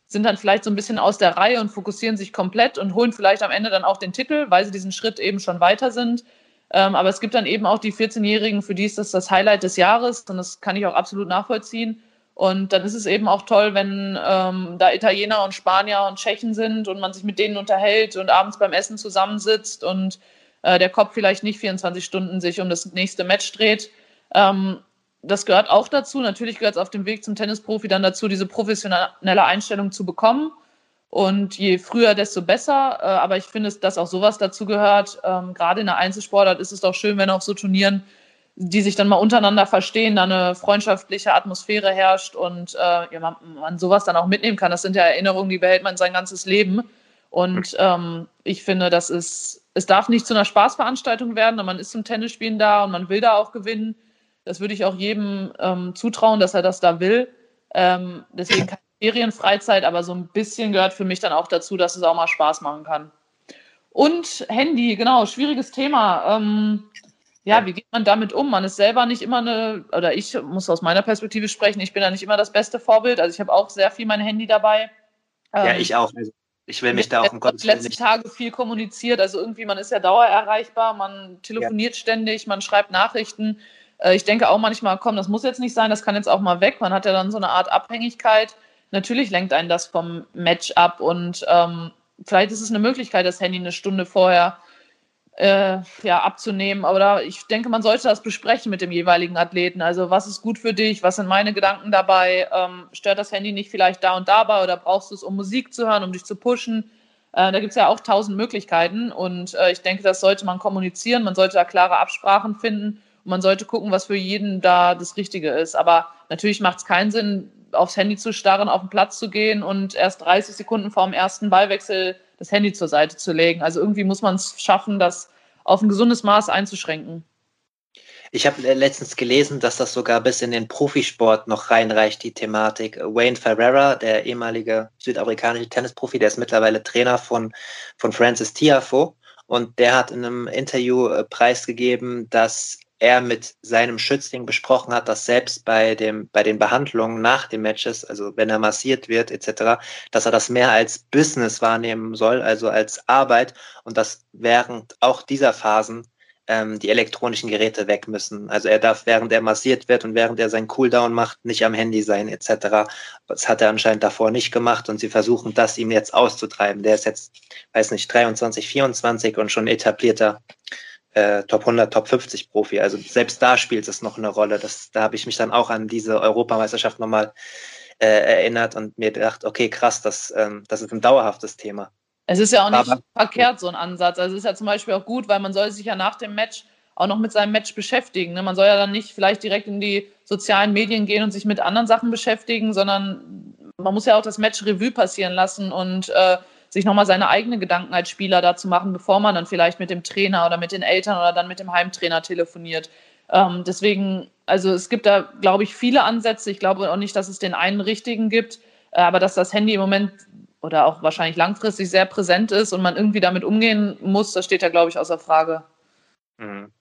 Speaker 3: sind dann vielleicht so ein bisschen aus der Reihe und fokussieren sich komplett und holen vielleicht am Ende dann auch den Titel, weil sie diesen Schritt eben schon weiter sind. Ähm, aber es gibt dann eben auch die 14-Jährigen, für die ist das das Highlight des Jahres und das kann ich auch absolut nachvollziehen. Und dann ist es eben auch toll, wenn ähm, da Italiener und Spanier und Tschechen sind und man sich mit denen unterhält und abends beim Essen zusammensitzt und äh, der Kopf vielleicht nicht 24 Stunden sich um das nächste Match dreht. Ähm, das gehört auch dazu. Natürlich gehört es auf dem Weg zum Tennisprofi dann dazu, diese professionelle Einstellung zu bekommen. Und je früher, desto besser. Äh, aber ich finde, dass auch sowas dazu gehört. Ähm, gerade in der Einzelsportart ist es doch schön, wenn auf so Turnieren, die sich dann mal untereinander verstehen, da eine freundschaftliche Atmosphäre herrscht und äh, ja, man, man, sowas dann auch mitnehmen kann. Das sind ja Erinnerungen, die behält man sein ganzes Leben. Und ähm, ich finde, das ist, es darf nicht zu einer Spaßveranstaltung werden, man ist zum Tennisspielen da und man will da auch gewinnen. Das würde ich auch jedem ähm, zutrauen, dass er das da will. Ähm, deswegen kann [laughs] Ferienfreizeit, aber so ein bisschen gehört für mich dann auch dazu, dass es auch mal Spaß machen kann. Und Handy, genau, schwieriges Thema. Ähm, ja, wie geht man damit um? Man ist selber nicht immer eine, oder ich muss aus meiner Perspektive sprechen, ich bin da nicht immer das beste Vorbild. Also ich habe auch sehr viel mein Handy dabei.
Speaker 2: Ähm, ja, ich auch. Also ich will mich da auch
Speaker 3: im Gottes Willen letzten Tage viel kommuniziert. Also irgendwie, man ist ja dauererreichbar, man telefoniert ja. ständig, man schreibt Nachrichten. Äh, ich denke auch manchmal, komm, das muss jetzt nicht sein, das kann jetzt auch mal weg. Man hat ja dann so eine Art Abhängigkeit natürlich lenkt einen das vom Match ab und ähm, vielleicht ist es eine Möglichkeit, das Handy eine Stunde vorher äh, ja, abzunehmen. Aber ich denke, man sollte das besprechen mit dem jeweiligen Athleten. Also was ist gut für dich? Was sind meine Gedanken dabei? Ähm, stört das Handy nicht vielleicht da und dabei oder brauchst du es, um Musik zu hören, um dich zu pushen? Äh, da gibt es ja auch tausend Möglichkeiten und äh, ich denke, das sollte man kommunizieren. Man sollte da klare Absprachen finden und man sollte gucken, was für jeden da das Richtige ist. Aber natürlich macht es keinen Sinn, aufs Handy zu starren, auf den Platz zu gehen und erst 30 Sekunden vor dem ersten Ballwechsel das Handy zur Seite zu legen. Also irgendwie muss man es schaffen, das auf ein gesundes Maß einzuschränken.
Speaker 2: Ich habe letztens gelesen, dass das sogar bis in den Profisport noch reinreicht, die Thematik. Wayne Ferreira, der ehemalige südafrikanische Tennisprofi, der ist mittlerweile Trainer von, von Francis Tiafo. und der hat in einem Interview äh, preisgegeben, dass er mit seinem Schützling besprochen hat, dass selbst bei dem bei den Behandlungen nach den Matches, also wenn er massiert wird etc., dass er das mehr als Business wahrnehmen soll, also als Arbeit und dass während auch dieser Phasen ähm, die elektronischen Geräte weg müssen. Also er darf, während er massiert wird und während er seinen Cooldown macht, nicht am Handy sein etc. Das hat er anscheinend davor nicht gemacht und sie versuchen das ihm jetzt auszutreiben. Der ist jetzt, weiß nicht, 23, 24 und schon etablierter äh, Top 100, Top 50 Profi. Also selbst da spielt es noch eine Rolle. Das, da habe ich mich dann auch an diese Europameisterschaft nochmal äh, erinnert und mir gedacht, okay, krass, das, ähm, das ist ein dauerhaftes Thema.
Speaker 3: Es ist ja auch nicht Aber, verkehrt, so ein Ansatz. Also es ist ja zum Beispiel auch gut, weil man soll sich ja nach dem Match auch noch mit seinem Match beschäftigen. Ne? Man soll ja dann nicht vielleicht direkt in die sozialen Medien gehen und sich mit anderen Sachen beschäftigen, sondern man muss ja auch das Match Revue passieren lassen und äh, sich nochmal seine eigenen Gedanken als Spieler dazu machen, bevor man dann vielleicht mit dem Trainer oder mit den Eltern oder dann mit dem Heimtrainer telefoniert. Ähm, deswegen, also es gibt da, glaube ich, viele Ansätze. Ich glaube auch nicht, dass es den einen richtigen gibt, äh, aber dass das Handy im Moment oder auch wahrscheinlich langfristig sehr präsent ist und man irgendwie damit umgehen muss, das steht ja, glaube ich, außer Frage.
Speaker 2: Mhm.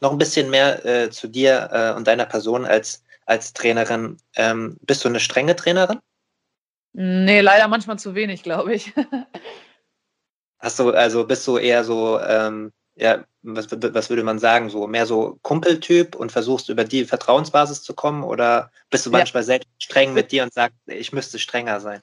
Speaker 2: Noch ein bisschen mehr äh, zu dir äh, und deiner Person als, als Trainerin. Ähm, bist du eine strenge Trainerin?
Speaker 3: Nee, leider manchmal zu wenig, glaube ich. [laughs]
Speaker 2: Hast du, also bist du eher so, ähm, ja, was, was würde man sagen, so mehr so Kumpeltyp und versuchst über die Vertrauensbasis zu kommen oder bist du manchmal ja. selbst streng mit dir und sagst, ich müsste strenger sein?